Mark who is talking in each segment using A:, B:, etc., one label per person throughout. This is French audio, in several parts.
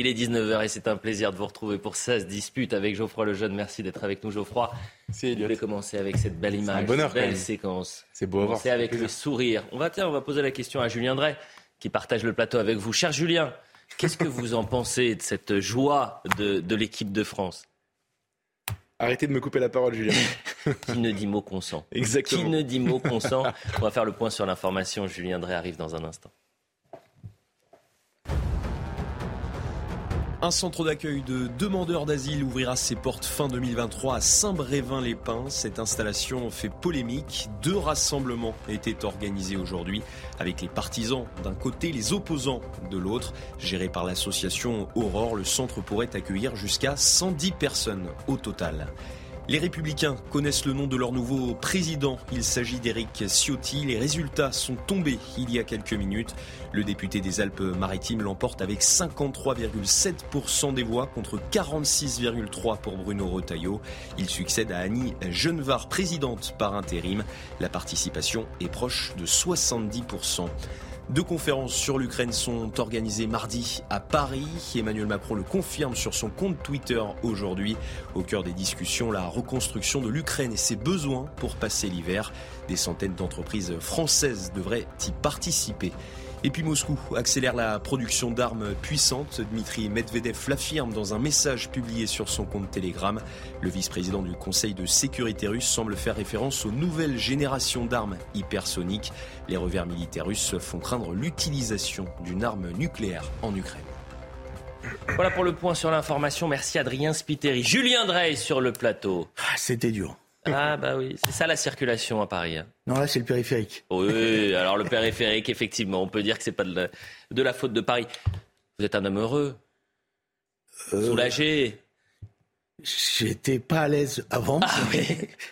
A: Il est 19h et c'est un plaisir de vous retrouver pour 16 disputes avec Geoffroy Lejeune. Merci d'être avec nous, Geoffroy.
B: C'est
A: Je vais commencer avec cette belle image,
B: un bonheur,
A: cette belle séquence.
B: C'est beau à voir.
A: C'est avec le sourire. On va, tiens, on va poser la question à Julien Drey, qui partage le plateau avec vous. Cher Julien, qu'est-ce que vous en pensez de cette joie de, de l'équipe de France?
B: Arrêtez de me couper la parole, Julien.
A: Qui ne dit mot consent
B: Exactement.
A: Qui ne dit mot consent On va faire le point sur l'information. Julien Drey arrive dans un instant.
C: Un centre d'accueil de demandeurs d'asile ouvrira ses portes fin 2023 à Saint-Brévin-les-Pins. Cette installation fait polémique. Deux rassemblements étaient organisés aujourd'hui avec les partisans d'un côté, les opposants de l'autre. Géré par l'association Aurore, le centre pourrait accueillir jusqu'à 110 personnes au total. Les Républicains connaissent le nom de leur nouveau président. Il s'agit d'Éric Ciotti. Les résultats sont tombés il y a quelques minutes. Le député des Alpes-Maritimes l'emporte avec 53,7% des voix contre 46,3% pour Bruno Retailleau. Il succède à Annie Genevard, présidente par intérim. La participation est proche de 70%. Deux conférences sur l'Ukraine sont organisées mardi à Paris. Emmanuel Macron le confirme sur son compte Twitter aujourd'hui. Au cœur des discussions, la reconstruction de l'Ukraine et ses besoins pour passer l'hiver. Des centaines d'entreprises françaises devraient y participer. Et puis Moscou accélère la production d'armes puissantes. Dmitri Medvedev l'affirme dans un message publié sur son compte Telegram. Le vice-président du Conseil de sécurité russe semble faire référence aux nouvelles générations d'armes hypersoniques. Les revers militaires russes font craindre l'utilisation d'une arme nucléaire en Ukraine.
A: Voilà pour le point sur l'information. Merci Adrien Spiteri. Julien Drey sur le plateau.
D: Ah, C'était dur.
A: Ah bah oui, c'est ça la circulation à Paris. hein.
D: Non, là, c'est le périphérique.
A: Oui, alors le périphérique, effectivement, on peut dire que c'est pas de la, de la faute de Paris. Vous êtes un homme heureux,
D: Euh,
A: soulagé.
D: J'étais pas à l'aise avant.
A: Ah oui.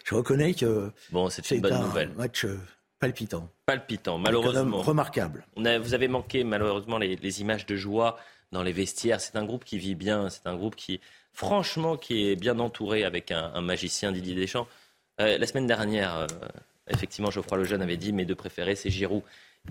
D: Je reconnais que
A: Bon, c'est une bonne
D: un
A: nouvelle.
D: match euh, palpitant.
A: Palpitant, malheureusement.
D: remarquable.
A: On a- vous avez manqué malheureusement les, les images de joie dans les vestiaires. C'est un groupe qui vit bien, c'est un groupe qui, franchement, qui est bien entouré avec un, un magicien Didier Deschamps. Euh, la semaine dernière, euh, effectivement, Geoffroy Lejeune avait dit mes deux préférés, c'est Giroud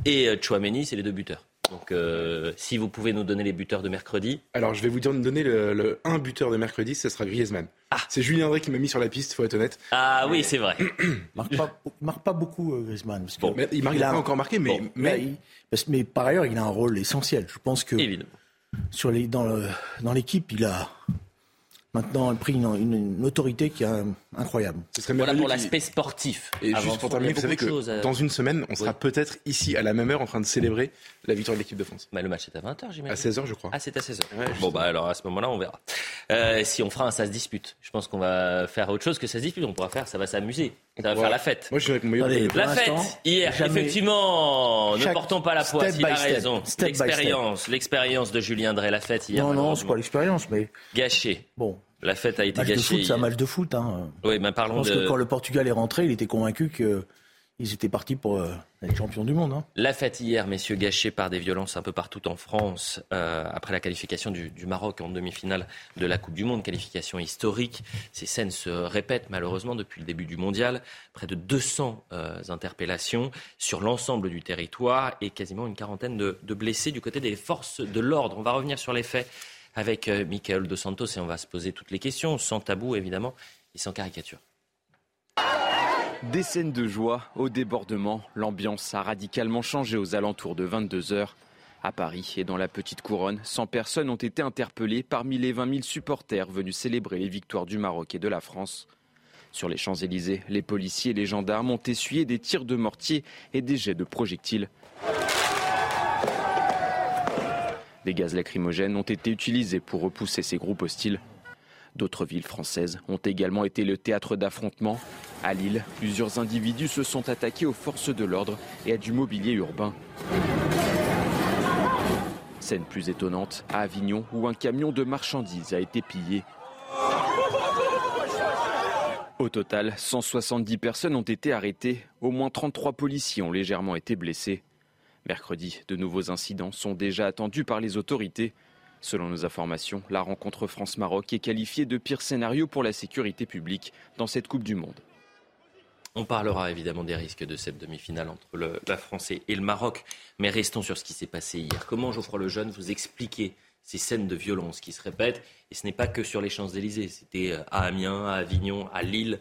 A: et euh, Chouameni, c'est les deux buteurs. Donc, euh, si vous pouvez nous donner les buteurs de mercredi,
B: Alors, je vais vous dire- donner le, le un buteur de mercredi, ce sera Griezmann.
A: Ah.
B: C'est Julien Drey qui m'a mis sur la piste, faut être honnête.
A: ah oui, c'est vrai.
D: Il marque pas, marque pas beaucoup, euh, Griezmann. Parce que
A: Bon,
B: Mais il m'a
D: il a-
B: pas encore marqué, mais,
A: Bon,
B: mais
D: mais, il- parce- mais par ailleurs, il a un rôle essentiel. Je pense que
A: Évidemment.
D: sur les, dans, le- dans l'équipe, il a maintenant pris une, une- une autorité qui est euh, incroyable.
B: ce serait
A: Voilà pour l'aspect sportif.
B: Et
A: Avant
B: juste pour terminer,
A: a
B: vous savez que
A: choses à-
B: dans une semaine, on sera
A: Oui.
B: peut-être ici à la même heure en train de célébrer la victoire de l'équipe de France.
A: Bah, le match est à 20h,
B: À
A: j'imagine.
B: 16h, je crois.
A: Ah, c'est à 16h.
B: Ouais,
A: bon, bah alors à ce moment-là, on verra. Euh, si on fera un ça se dispute, je pense qu'on va faire autre chose que ça se dispute. On pourra faire, ça va s'amuser. Ça va faire la fête.
B: Moi, je suis avec mon meilleur
D: Allez,
A: La fête, hier,
D: jamais-
A: effectivement, ne portons pas la poisse, il a raison. L'expérience, l'expérience de Julien Drey, la fête hier,
D: non, non, c'est pas l'expérience, mais
A: gâchée.
D: bon,
A: La fête a été
D: match
A: gâchée.
D: c'est un match de foot. Hein.
A: Oui, mais
D: Je
A: parlons
D: pense
A: de
D: que quand le Portugal est rentré, il était convaincu qu'ils étaient partis pour euh, être champions du monde. Hein.
A: la fête hier, messieurs, gâchée par des violences un peu partout en France euh, après la qualification du, du Maroc en demi-finale de la Coupe du Monde, qualification historique. Ces scènes se répètent malheureusement depuis le début du mondial. Près de 200 euh, interpellations sur l'ensemble du territoire et quasiment une quarantaine de, de blessés du côté des forces de l'ordre. On va revenir sur les faits avec euh, Michael Dos Santos et on va se poser toutes les questions, sans tabou évidemment et sans caricature.
E: Des scènes de joie au débordement. L'ambiance a radicalement changé aux alentours de 22 heures.
F: À Paris et dans la petite couronne, 100 personnes ont été interpellées parmi les 20 000 supporters venus célébrer les victoires du Maroc et de la France. Sur les Champs-Élysées, les policiers et les gendarmes ont essuyé des tirs de mortier et des jets de projectiles. Des gaz lacrymogènes ont été utilisés pour repousser ces groupes hostiles. D'autres villes françaises ont également été le théâtre d'affrontements. À Lille, plusieurs individus se sont attaqués aux forces de l'ordre et à du mobilier urbain. Scène plus étonnante, à Avignon, où un camion de marchandises a été pillé. Au total, 170 personnes ont été arrêtées, au moins 33 policiers ont légèrement été blessés. Mercredi, de nouveaux incidents sont déjà attendus par les autorités. Selon nos informations, la rencontre France-Maroc est qualifiée de pire scénario pour la sécurité publique dans cette Coupe du Monde.
A: On parlera évidemment des risques de cette demi-finale entre la France et le Maroc, mais restons sur ce qui s'est passé hier. Comment Geoffroy Lejeune vous expliquer ces scènes de violence qui se répètent. Et ce n'est pas que sur les Champs-Élysées, c'était euh, à Amiens, à Avignon, à Lille.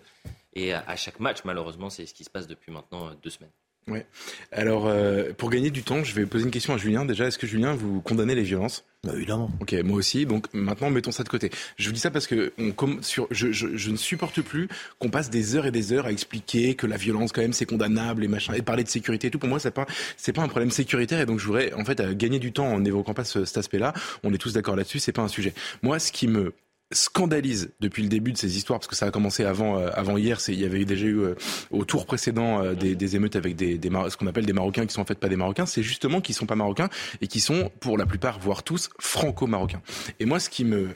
A: Et à chaque match, malheureusement, c'est ce qui se passe depuis maintenant euh, deux semaines.
B: Ouais. Alors, euh, pour gagner du temps, je vais poser une question à Julien. Déjà, est-ce que Julien, vous condamnez les violences?
D: Bah, Évidemment.
B: Ok, moi aussi. Donc maintenant, mettons ça de côté. Je vous dis ça parce que on, comme, sur, je, je, je, ne supporte plus qu'on passe des heures et des heures à expliquer que la violence, quand même, c'est condamnable et machin, et parler de sécurité et tout. Pour moi, c'est pas, c'est pas un problème sécuritaire. Et donc, je voudrais en fait gagner du temps en n'évoquant pas ce, cet aspect-là. On est tous d'accord là-dessus. C'est pas un sujet. Moi, ce qui me scandalise depuis le début de ces histoires, parce que ça a commencé avant, euh, avant hier. Il y avait déjà eu euh, au tour précédent euh, des, des, émeutes avec des, des ce qu'on appelle des Marocains qui sont en fait pas des Marocains. C'est justement qu'ils sont pas Marocains et qui sont pour la plupart, voire tous, franco-marocains. Et moi, ce qui me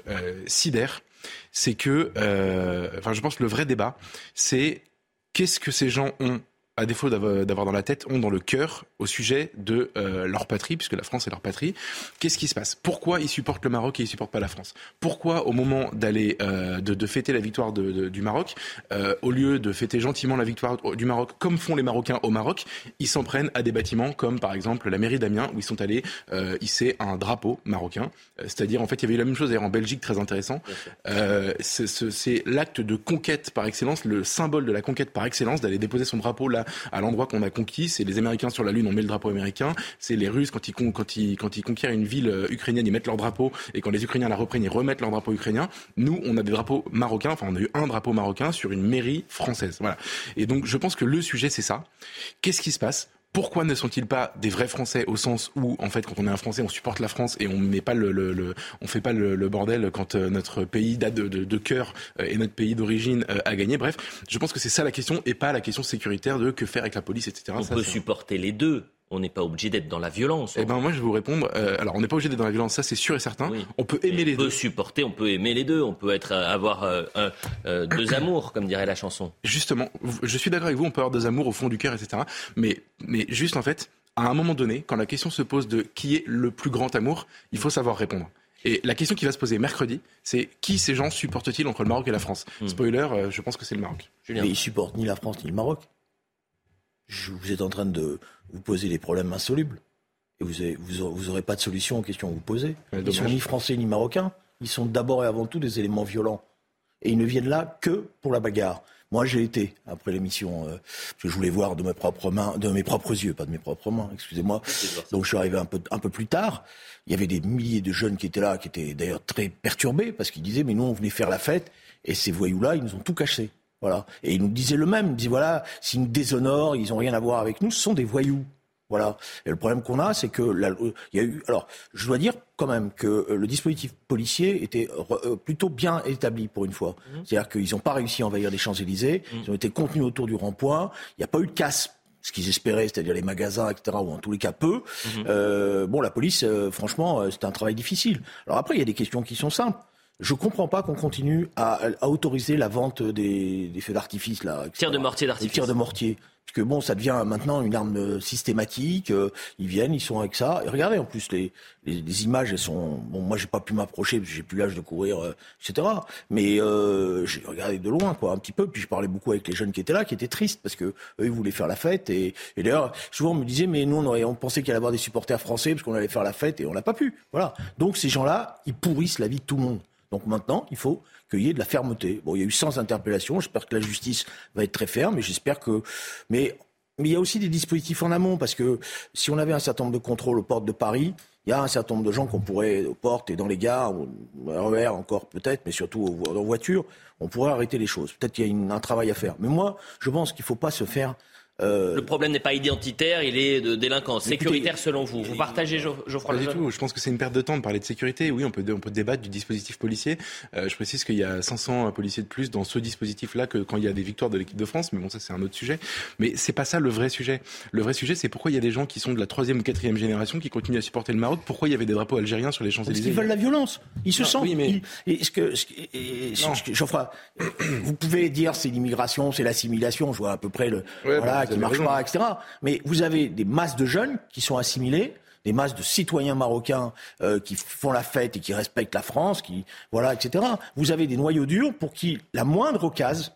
B: sidère, c'est que, enfin, je pense que le vrai débat, c'est qu'est-ce que ces gens ont à défaut d'avoir dans la tête, ont dans le cœur au sujet de euh, leur patrie, puisque la France est leur patrie. Qu'est-ce qui se passe? Pourquoi ils supportent le Maroc et ils supportent pas la France? Pourquoi au moment d'aller euh, de, de, fêter la victoire de, de, du Maroc, euh, au lieu de fêter gentiment la victoire du Maroc, comme font les Marocains au Maroc, ils s'en prennent à des bâtiments comme par exemple la mairie d'Amiens où ils sont allés euh, hisser un drapeau marocain. Euh, c'est-à-dire en fait il y avait eu la même chose d'ailleurs en Belgique, très intéressant. C'est l'acte de conquête par excellence, le symbole de la conquête par excellence d'aller déposer son drapeau là à l'endroit qu'on a conquis. C'est les Américains sur la Lune, on met le drapeau américain. C'est les Russes quand ils, quand conquièrent une ville euh, ukrainienne, ils mettent leur drapeau. Et quand les Ukrainiens la reprennent, ils remettent leur drapeau ukrainien. Nous, on a des drapeaux marocains. Enfin, on a eu un drapeau marocain sur une mairie française. Voilà. Et donc, je pense que le sujet, c'est ça. Qu'est-ce qui se passe pourquoi ne sont-ils pas des vrais Français au sens où, en fait, quand on est un Français, on supporte la France et on met pas le, le, le on fait pas le, bordel quand euh, notre pays date de, de, de cœur euh, et notre pays d'origine euh, a gagné. Bref, je pense que c'est ça la question et pas la question sécuritaire de que faire avec la police, etc.
A: On
B: ça,
A: peut supporter les deux on n'est pas obligé d'être dans la violence.
B: Eh ben moi je vais vous répondre. Euh, alors on n'est pas obligé d'être dans la violence, ça c'est sûr et certain. Oui. On peut aimer les
A: deux.
B: On
A: peut supporter, on peut aimer les deux. On peut être euh, avoir euh, euh, deux amours, comme dirait la chanson.
B: Justement, je suis d'accord avec vous. On peut avoir deux amours au fond du cœur, etc. Mais mais juste en fait, à un moment donné, quand la question se pose de qui est le plus grand amour, il faut savoir répondre. Et la question qui va se poser mercredi, c'est qui ces gens supportent-ils entre le Maroc et la France? Hmm. Spoiler, euh, je pense que c'est le Maroc.
D: Julien. Mais ils supportent ni la France ni le Maroc. Vous êtes en train de vous posez des problèmes insolubles. Et vous n'aurez vous, vous aurez pas de solution aux questions que vous posez. Ils sont ni français ni marocains. Ils sont d'abord et avant tout des éléments violents. Et ils ne viennent là que pour la bagarre. Moi, j'ai été après l'émission, euh, que je voulais voir de mes propres mains, de mes propres yeux, pas de mes propres mains. Excusez-moi. Donc, je suis arrivé un peu, un peu plus tard. Il y avait des milliers de jeunes qui étaient là, qui étaient d'ailleurs très perturbés parce qu'ils disaient, mais nous, on venait faire la fête et ces voyous-là, ils nous ont tout caché. Voilà. Et ils nous disaient le même. Ils disaient, voilà, s'ils nous déshonorent, ils n'ont rien à voir avec nous, ce sont des voyous. Voilà. Et le problème qu'on a, c'est que la, il y a eu. Alors, je dois dire quand même que euh, le dispositif policier était euh, plutôt bien établi pour une fois. Mmh. C'est-à-dire qu'ils n'ont pas réussi à envahir les Champs-Élysées. Mmh. Ils ont été contenus autour du rond-point. Il n'y a pas eu de casse ce qu'ils espéraient, c'est-à-dire les magasins, etc., ou en tous les cas peu. Mmh. Euh, bon, la police, euh, franchement, euh, c'était un travail difficile. Alors après, il y a des questions qui sont simples. Je comprends pas qu'on continue à, à, autoriser la vente des, des feux d'artifice là.
A: Tirs de mortier d'artifice.
D: Tirs de mortier. Parce que bon, ça devient maintenant une arme euh, systématique. Euh, ils viennent, ils sont avec ça. Et regardez, en plus, les, images, elles sont. Bon, moi, j'ai pas pu m'approcher parce que j'ai plus l'âge de courir, euh, etc. Mais j'ai regardé de loin, quoi, un petit peu. Puis je parlais beaucoup avec les jeunes qui étaient là, qui étaient tristes parce que eux, ils voulaient faire la fête. Et, d'ailleurs, souvent, on me disait, mais nous, on, on pensait qu'il allait y avoir des supporters français parce qu'on allait faire la fête et on l'a pas pu. Voilà. Donc ces gens-là, ils pourrissent la vie de tout le monde. Donc maintenant, il faut qu'il y ait de la fermeté. Bon, il y a eu 100 interpellations. J'espère que la justice va être très ferme. Et j'espère que. Mais il y a aussi des dispositifs en amont, parce que si on avait un certain nombre de contrôles aux portes de Paris, il y a un certain nombre de gens qu'on pourrait, aux portes et dans les gares, RER encore peut-être, mais surtout en voiture, on pourrait arrêter les choses. Peut-être qu'il y a un travail à faire. Mais moi, je pense qu'il ne faut pas se faire
A: euh, le problème n'est pas identitaire, il est de délinquance. Sécuritaire selon vous. Vous partagez Geoffroy
B: Pas du tout. Je pense que c'est une perte de temps de parler de sécurité. Oui, on peut, on peut débattre du dispositif policier. Euh, je précise qu'il y a 500 policiers de plus dans ce dispositif-là que quand il y a des victoires de l'équipe de France. Mais bon, ça c'est un autre sujet. Mais c'est pas ça le vrai sujet. Le vrai sujet, c'est pourquoi il y a des gens qui sont de la troisième ou quatrième génération qui continuent à supporter le Maroc. Pourquoi il y avait des drapeaux algériens sur les Champs-Élysées
D: Parce qu'ils veulent la violence. Ils se sentent. Oui, mais... ce que, Geoffroy, vous pouvez dire c'est l'immigration, c'est l'assimilation. Je vois à peu près le voilà qui marche pas, etc. Mais vous avez des masses de jeunes qui sont assimilés, des masses de citoyens marocains euh, qui font la fête et qui respectent la France, qui voilà, etc. Vous avez des noyaux durs pour qui la moindre occasion,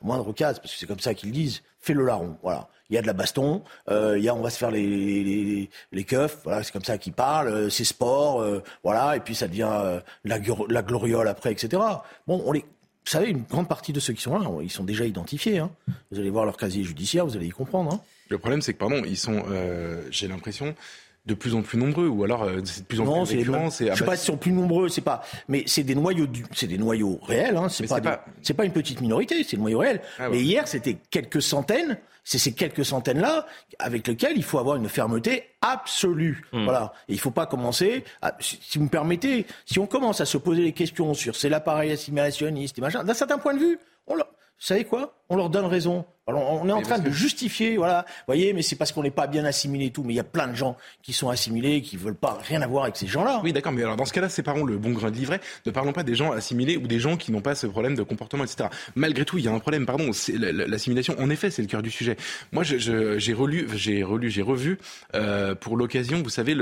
D: la moindre occasion, parce que c'est comme ça qu'ils disent, fait le larron. Voilà. Il y a de la baston, euh, il y a on va se faire les, les, les, keufs, voilà, c'est comme ça qu'ils parlent, euh, c'est sport, voilà, et puis ça devient la, la gloriole après, etc. Bon, on les vous savez, une grande partie de ceux qui sont là, ils sont déjà identifiés. Hein. Vous allez voir leur casier judiciaire, vous allez y comprendre. Hein.
B: Le problème, c'est que, pardon, ils sont, euh, j'ai l'impression, de plus en plus nombreux, ou alors euh, c'est de plus en plus récurrent.
D: Je ne sais pas si sont plus nombreux, c'est pas, mais c'est des noyaux, c'est des noyaux réels. Hein, c'est pas, c'est pas une petite minorité, c'est des noyaux réels. Ah mais hier, c'était quelques centaines c'est ces quelques centaines-là avec lesquelles il faut avoir une fermeté absolue. Hmm. Voilà. Et il ne faut pas commencer, si vous me permettez, si on commence à se poser des questions sur c'est l'appareil assimilationniste et machin, d'un certain point de vue, on vous savez quoi? On leur donne raison. Alors, on est en train de justifier, voilà. Vous voyez, mais c'est parce qu'on n'est pas bien assimilé et tout. Mais il y a plein de gens qui sont assimilés, qui veulent pas rien avoir avec ces gens-là.
B: Oui, d'accord. Mais alors, dans ce cas-là, séparons le bon grain de livret. Ne parlons pas des gens assimilés ou des gens qui n'ont pas ce problème de comportement, etc. Malgré tout, il y a un problème. Pardon, c'est l'assimilation. En effet, c'est le cœur du sujet. Moi, j'ai relu, j'ai relu, j'ai revu euh, pour l'occasion, vous savez,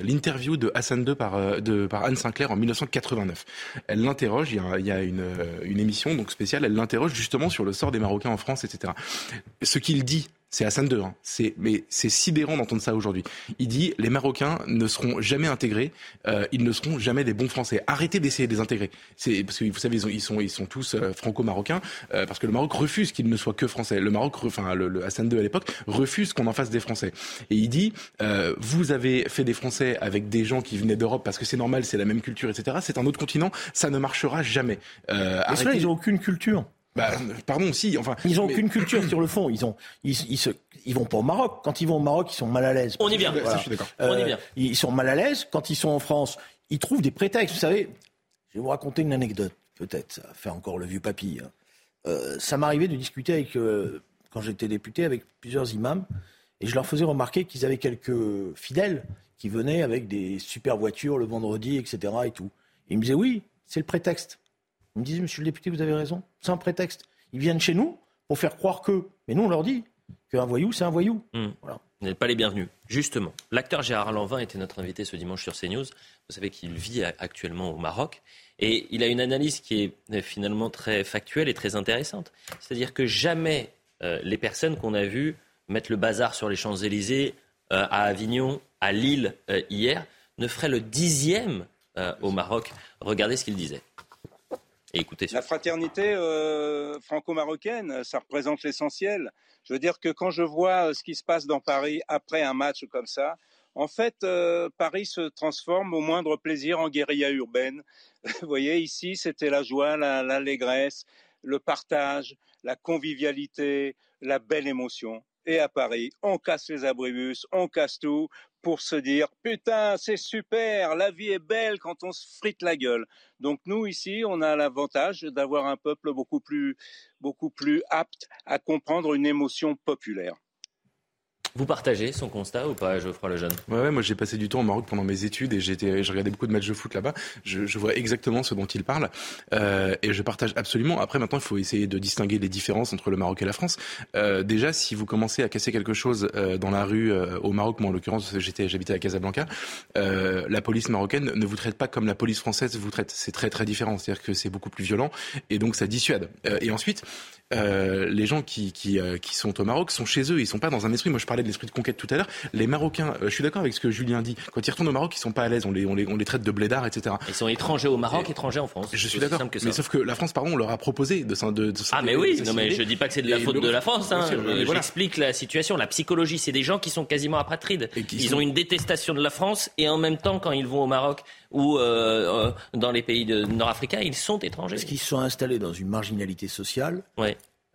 B: l'interview de Hassan II par, euh, de, par Anne Sinclair en 1989. Elle l'interroge. Il y a, il y a une, une émission donc spéciale. Elle l'interroge justement sur le sort des Marocains en France, etc. Ce qu'il dit c'est Hassan II, hein. c'est, mais c'est sidérant d'entendre ça aujourd'hui. Il dit les Marocains ne seront jamais intégrés, euh, ils ne seront jamais des bons Français. Arrêtez d'essayer de les intégrer. C'est parce que vous savez ils, sont ils sont tous euh, franco-marocains euh, parce que le Maroc refuse qu'ils ne soient que français. Le Maroc, enfin le, Hassan II à l'époque refuse qu'on en fasse des Français. Et il dit vous avez fait des Français avec des gens qui venaient d'Europe parce que c'est normal, c'est la même culture, etc. C'est un autre continent, ça ne marchera jamais.
D: Euh, ceux ils n'ont aucune culture.
B: Bah, pardon, si. Enfin,
D: ils n'ont aucune culture sur le fond. Ils ont, ils, se, ils vont pas au Maroc. Quand ils vont au Maroc, ils sont mal à l'aise.
A: On y vient.
D: On est bien. Ils sont mal à l'aise. Quand ils sont en France, ils trouvent des prétextes. Vous savez, je vais vous raconter une anecdote. Peut-être, ça fait encore le vieux papy. Hein. Euh, ça m'arrivait de discuter avec, euh, quand j'étais député, avec plusieurs imams, et je leur faisais remarquer qu'ils avaient quelques fidèles qui venaient avec des super voitures le vendredi, etc. Et tout. Et ils me disaient oui, c'est le prétexte. Ils me disent, monsieur le député, vous avez raison, c'est un prétexte. Ils viennent chez nous pour faire croire que. Mais nous, on leur dit qu'un voyou, c'est un voyou.
A: Hmm. Voilà. Vous n'êtes pas les bienvenus. Justement, l'acteur Gérard Lanvin était notre invité ce dimanche sur CNews. Vous savez qu'il vit actuellement au Maroc. Et il a une analyse qui est euh, finalement très factuelle et très intéressante. C'est-à-dire que jamais euh, les personnes qu'on a vues mettre le bazar sur les Champs-Élysées, euh, à Avignon, à Lille hier, ne feraient le dixième au Maroc. Regardez ce qu'il disait.
G: La fraternité euh, franco-marocaine, ça représente l'essentiel. Je veux dire que quand je vois euh, ce qui se passe dans Paris après un match comme ça, en fait, euh, Paris se transforme au moindre plaisir en guérilla urbaine. Vous voyez, ici, c'était la joie, l'allégresse, le partage, la convivialité, la belle émotion. Et à Paris, on casse les abribus, on casse tout pour se dire putain, c'est super, la vie est belle quand on se frite la gueule. Donc nous ici, on a l'avantage d'avoir un peuple beaucoup plus beaucoup plus apte à comprendre une émotion populaire.
A: Vous partagez son constat ou pas, Geoffroy Lejeune?
B: Ouais, ouais, moi j'ai passé du temps au Maroc pendant mes études et j'ai regardé beaucoup de matchs de foot là-bas. Je, je, vois exactement ce dont il parle euh, et je partage absolument. Après, maintenant, il faut essayer de distinguer les différences entre le Maroc et la France. Euh, déjà, si vous commencez à casser quelque chose euh, dans la rue au Maroc, moi en l'occurrence, j'étais, j'habitais à Casablanca, la police marocaine ne vous traite pas comme la police française vous traite. C'est très très différent. C'est-à-dire que c'est beaucoup plus violent et donc ça dissuade. et ensuite, les gens qui, sont au Maroc sont chez eux. Ils sont pas dans un esprit. Moi, je parlais parlait de l'esprit de conquête tout à l'heure. Les Marocains, je suis d'accord avec ce que Julien dit. Quand ils retournent au Maroc, ils sont pas à l'aise. On les, on les, on les traite de blédards, etc.
A: Ils sont étrangers au Maroc, étrangers en France.
B: Je suis d'accord. Mais sauf que la France, pardon, on leur a proposé de, de, de
A: Ah mais oui, non mais je dis pas que c'est de la faute de la France. Hein. J'explique la situation. La psychologie, c'est des gens qui sont quasiment apatrides. Ils ont une détestation de la France et en même temps, quand ils vont au Maroc ou euh, euh, dans les pays nord-africains, ils sont étrangers.
D: Parce qu'ils sont installés dans une marginalité sociale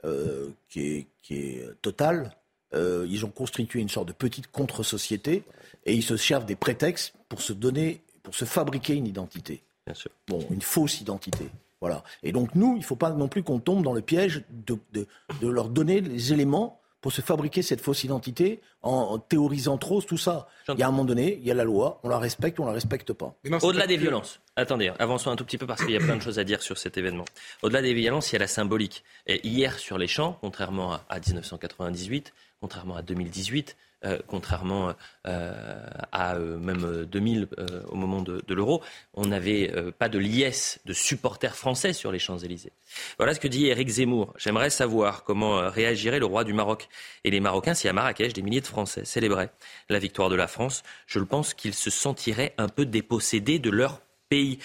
D: euh, qui, est, qui est totale. Ils ont constitué une sorte de petite contre-société et ils se servent des prétextes pour se donner, pour se fabriquer une identité.
A: Bien sûr.
D: Bon, une fausse identité. Voilà. Et donc nous, il ne faut pas non plus qu'on tombe dans le piège de, de, de leur donner les éléments pour se fabriquer cette fausse identité en, théorisant trop tout ça. Il y a un moment donné, il y a la loi, on la respecte ou on la respecte pas.
A: Au-delà des violences, attendez, avançons un tout petit peu parce qu'il y a plein de choses à dire sur cet événement. Au-delà des violences, il y a la symbolique. Et hier sur les champs, contrairement à 1998, contrairement à 2018, euh, contrairement euh, à euh, même 2000 au moment de, l'euro, on n'avait pas de liesse de supporters français sur les Champs-Élysées. Voilà ce que dit Éric Zemmour. J'aimerais savoir comment réagirait le roi du Maroc et les Marocains si à Marrakech des milliers de Français célébraient la victoire de la France. Je pense qu'ils se sentiraient un peu dépossédés de leur pays.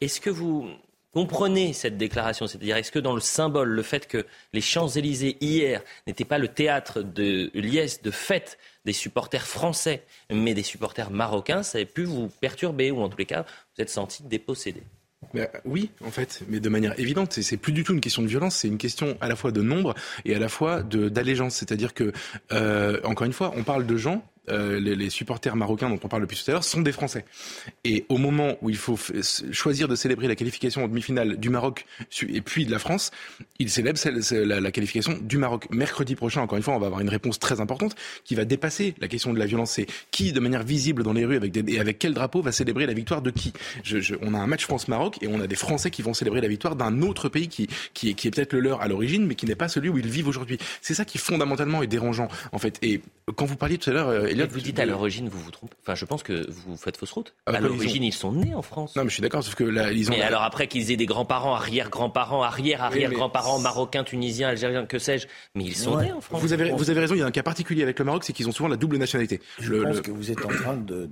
A: Est-ce que vous comprenez cette déclaration? C'est-à-dire, est-ce que dans le symbole, le fait que les Champs-Élysées hier n'étaient pas le théâtre de liesse, de fête des supporters français, mais des supporters marocains, ça a pu vous perturber ou en tous les cas, vous êtes senti dépossédé?
B: Euh, oui, en fait, mais de manière évidente. C'est plus du tout une question de violence, c'est une question à la fois de nombre et à la fois d'allégeance. C'est-à-dire que, euh, encore une fois, on parle de gens euh, les, supporters marocains dont on parle depuis tout à l'heure sont des Français. Et au moment où il faut choisir de célébrer la qualification en demi-finale du Maroc et puis de la France, ils célèbrent la, qualification du Maroc. Mercredi prochain, encore une fois, on va avoir une réponse très importante qui va dépasser la question de la violence. C'est qui, de manière visible dans les rues, avec et avec quel drapeau va célébrer la victoire de qui? On a un match France-Maroc et on a des Français qui vont célébrer la victoire d'un autre pays qui, qui qui est peut-être le leur à l'origine, mais qui n'est pas celui où ils vivent aujourd'hui. C'est ça qui fondamentalement est dérangeant, en fait. Et quand vous parliez tout à l'heure,
A: vous dites à l'origine, vous vous trompez. Enfin, je pense que vous faites fausse route. Ah, à l'origine, ils, sont nés en France.
B: Non, mais je suis d'accord, sauf que là, ils ont.
A: Mais alors après qu'ils aient des grands-parents, arrière-grands-parents, arrière-arrière-grands-parents, marocains, tunisiens, algériens, que sais-je, mais ils sont nés en France.
B: Vous avez, vous avez raison. Il y a un cas particulier avec le Maroc, c'est qu'ils ont souvent la double nationalité.
D: Je pense que vous êtes en train de,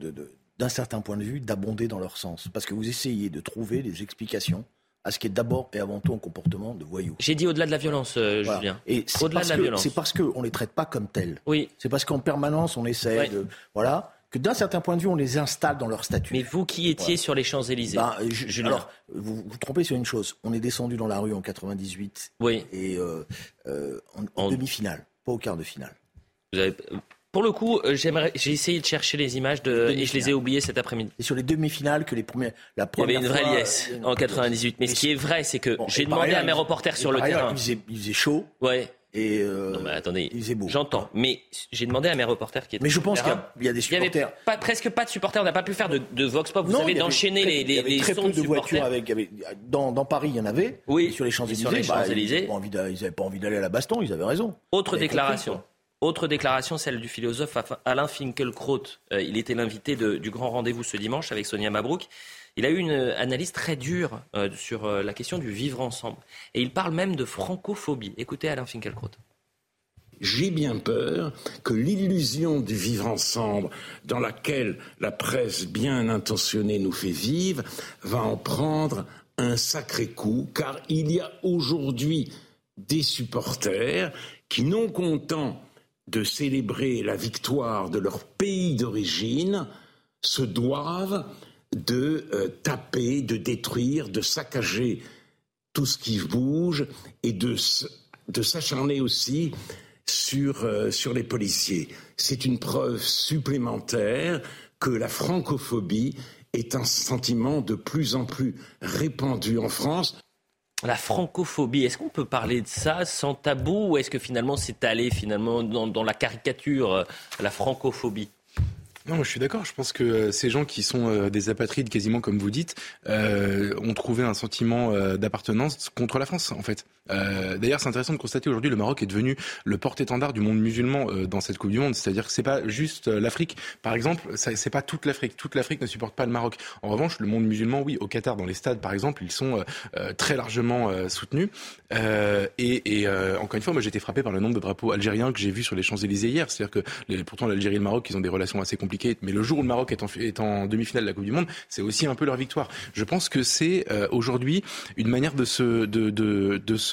D: d'un certain point de vue, d'abonder dans leur sens, parce que vous essayez de trouver des explications à ce qui est d'abord et avant tout un comportement de voyou.
A: J'ai dit au-delà de la violence, euh, Julien.
D: Et au-delà de la violence. C'est parce qu'on ne les traite pas comme tels. Oui. C'est parce qu'en permanence, on essaie de. Voilà que d'un certain point de vue, on les installe dans leur statut.
A: Mais vous qui étiez sur les Champs-Élysées
D: ben, Alors, vous vous trompez sur une chose. On est descendu dans la rue en 98
A: oui.
D: et euh, euh, en, demi-finale, pas au quart de finale.
A: Vous avez, pour le coup, euh, j'ai essayé de chercher les images de, et je les ai oubliées cet après-midi.
D: Et sur les demi-finales que les premiers, la
A: première Il y avait une vraie liesse en 98. Mais, ce qui est vrai, c'est que j'ai demandé à mes reporters sur le terrain.
D: Il faisait, il faisait chaud.
A: Ouais.
D: Et euh,
A: non, mais attendez, j'entends. Mais j'ai demandé à mes reporters qui étaient.
D: Mais je pense qu'il y, a des supporters.
A: Il y avait pas, presque pas de supporters. On n'a pas pu faire de, de vox pop. Vous non, savez, d'enchaîner les, les,
D: les très peu de, voitures avec. dans, dans, Paris, il y en avait.
A: Oui.
D: sur les Champs-Élysées, bah, ils n'avaient pas envie d'aller à la baston. Ils avaient raison.
A: Autre déclaration. Autre déclaration, celle du philosophe Alain Finkielkraut. Euh, il était l'invité du grand rendez-vous ce dimanche avec Sonia Mabrouk. Il a eu une analyse très dure euh, sur euh, la question du vivre ensemble. Et il parle même de francophobie. Écoutez Alain Finkielkraut.
H: J'ai bien peur que l'illusion du vivre ensemble, dans laquelle la presse bien intentionnée nous fait vivre, va en prendre un sacré coup, car il y a aujourd'hui des supporters qui, non contents de célébrer la victoire de leur pays d'origine se doivent de euh, taper, de détruire, de saccager tout ce qui bouge et de, s'acharner aussi sur, euh, sur les policiers. C'est une preuve supplémentaire que la francophobie est un sentiment de plus en plus répandu en France
A: la francophobie, est-ce qu'on peut parler de ça sans tabou ou est-ce que finalement c'est allé finalement dans, la caricature, euh, la francophobie?
B: Non, je suis d'accord. Je pense que euh, ces gens qui sont euh, des apatrides, quasiment comme vous dites, ont trouvé un sentiment d'appartenance contre la France, en fait. D'ailleurs, c'est intéressant de constater aujourd'hui le Maroc est devenu le porte-étendard du monde musulman dans cette Coupe du Monde. C'est-à-dire que c'est pas juste l'Afrique. Par exemple, c'est pas toute l'Afrique. Toute l'Afrique ne supporte pas le Maroc. En revanche, le monde musulman, oui, au Qatar, dans les stades, par exemple, ils sont très largement soutenus. et, et encore une fois, moi, j'ai été frappé par le nombre de drapeaux algériens que j'ai vus sur les Champs-Élysées hier. C'est-à-dire que pourtant l'Algérie et le Maroc, ils ont des relations assez compliquées mais le jour où le Maroc est en, demi-finale de la Coupe du Monde, c'est aussi un peu leur victoire. Je pense que c'est euh, aujourd'hui une manière de se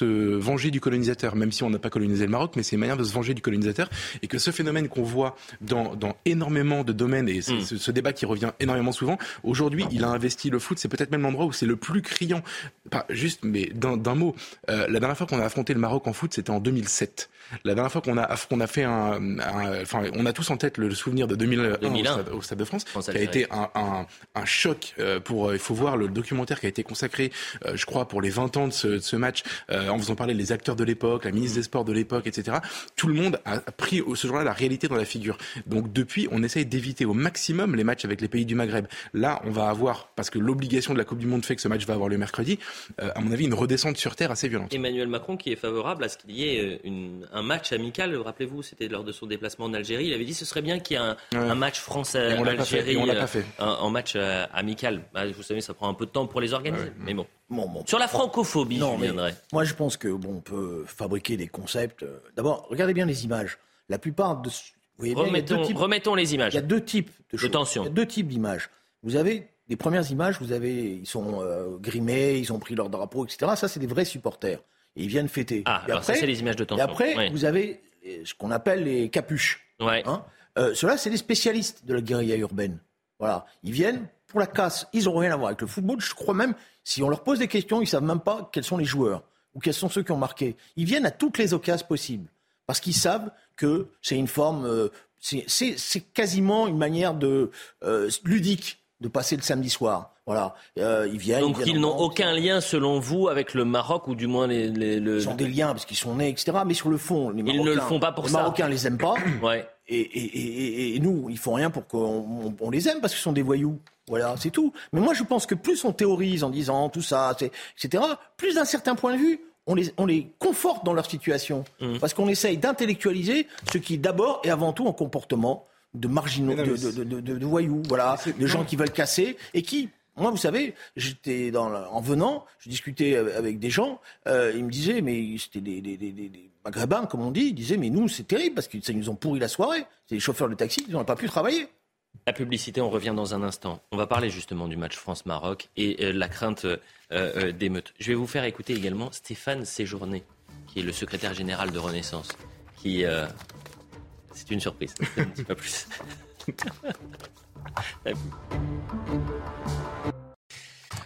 B: venger du colonisateur, même si on n'a pas colonisé le Maroc, mais c'est une manière de se venger du colonisateur, et que ce phénomène qu'on voit dans, dans énormément de domaines, et mm. ce, ce, débat qui revient énormément souvent, aujourd'hui, il a investi le foot, c'est peut-être même l'endroit où c'est le plus criant, pas juste, mais d'un mot. Euh, la dernière fois qu'on a affronté le Maroc en foot, c'était en 2007. La dernière fois qu'on a, qu'on a fait un, enfin, on a tous en tête le souvenir de 2001, au, stade, de France, qui a été un, un, un choc euh, pour. Euh, il faut voir le documentaire qui a été consacré, je crois, pour les 20 ans de ce, de ce match, en faisant parler les acteurs de l'époque, la ministre des Sports de l'époque, etc. Tout le monde a pris ce jour-là la réalité dans la figure. Donc depuis, on essaye d'éviter au maximum les matchs avec les pays du Maghreb. Là, on va avoir, parce que l'obligation de la Coupe du Monde fait que ce match va avoir lieu mercredi, à mon avis, une redescente sur terre assez violente.
A: Emmanuel Macron qui est favorable à ce qu'il y ait une, un match amical, rappelez-vous, c'était lors de son déplacement en Algérie, il avait dit ce serait bien qu'il y ait un, un match français on Algérie on l'a pas fait. Euh, en, match euh, amical. Bah, vous savez, ça prend un peu de temps pour les organiser, mais bon. Sur la francophobie, non, je.
D: Moi, je pense que bon, on peut fabriquer des concepts. Euh, d'abord, regardez bien les images. La plupart de
A: vous remettons, types, remettons, les images.
D: Il y a deux types de,
A: de tension.
D: Il y a deux types d'images. Vous avez les premières images, vous avez, ils sont grimés, ils ont pris leur drapeau, etc. Ça, c'est des vrais supporters. Et ils viennent fêter.
A: Ah, et alors après, ça, c'est les images de tension.
D: Et après, vous avez ce qu'on appelle les capuches.
A: Ouais.
D: Hein euh, Ceux-là, c'est des spécialistes de la guérilla urbaine. Voilà. Ils viennent pour la casse. Ils n'ont rien à voir avec le football. Je crois même, si on leur pose des questions, ils ne savent même pas quels sont les joueurs ou quels sont ceux qui ont marqué. Ils viennent à toutes les occasions possibles. Parce qu'ils savent que c'est une forme. Euh, c'est quasiment une manière de euh, ludique de passer le samedi soir. Voilà,
A: euh, ils viennent. Donc ils, n'ont aucun lien, selon vous, avec le Maroc ou du moins les. les le...
D: Ils ont des liens parce qu'ils sont nés, etc. Mais sur le fond, les
A: Marocains, ils ne le font pas pour
D: les
A: ça.
D: Les Marocains les aiment pas.
A: ouais.
D: Et, et, et, et, nous, ils font rien pour qu'on on les aime parce qu'ils sont des voyous. Voilà, c'est tout. Mais moi, je pense que plus on théorise en disant tout ça, etc., plus d'un certain point de vue, on les, on les conforte dans leur situation. Mmh. Parce qu'on essaye d'intellectualiser ce qui, d'abord et avant tout, en comportement de marginaux, de, de, de, voyous, voilà, de gens qui veulent casser et qui, moi, vous savez, j'étais dans en venant, je discutais avec des gens, euh, ils me disaient, mais c'était des, des, des, des, maghrébins, comme on dit, ils disaient, mais nous, c'est terrible parce ça nous ont pourri la soirée. C'est les chauffeurs de taxi, ils n'ont pas pu travailler.
A: La publicité, on revient dans un instant. On va parler justement du match France-Maroc et euh, la crainte euh, euh, d'émeute. Je vais vous faire écouter également Stéphane Séjourné, qui est le secrétaire général de Renaissance, qui c'est une surprise, je ne dis pas plus.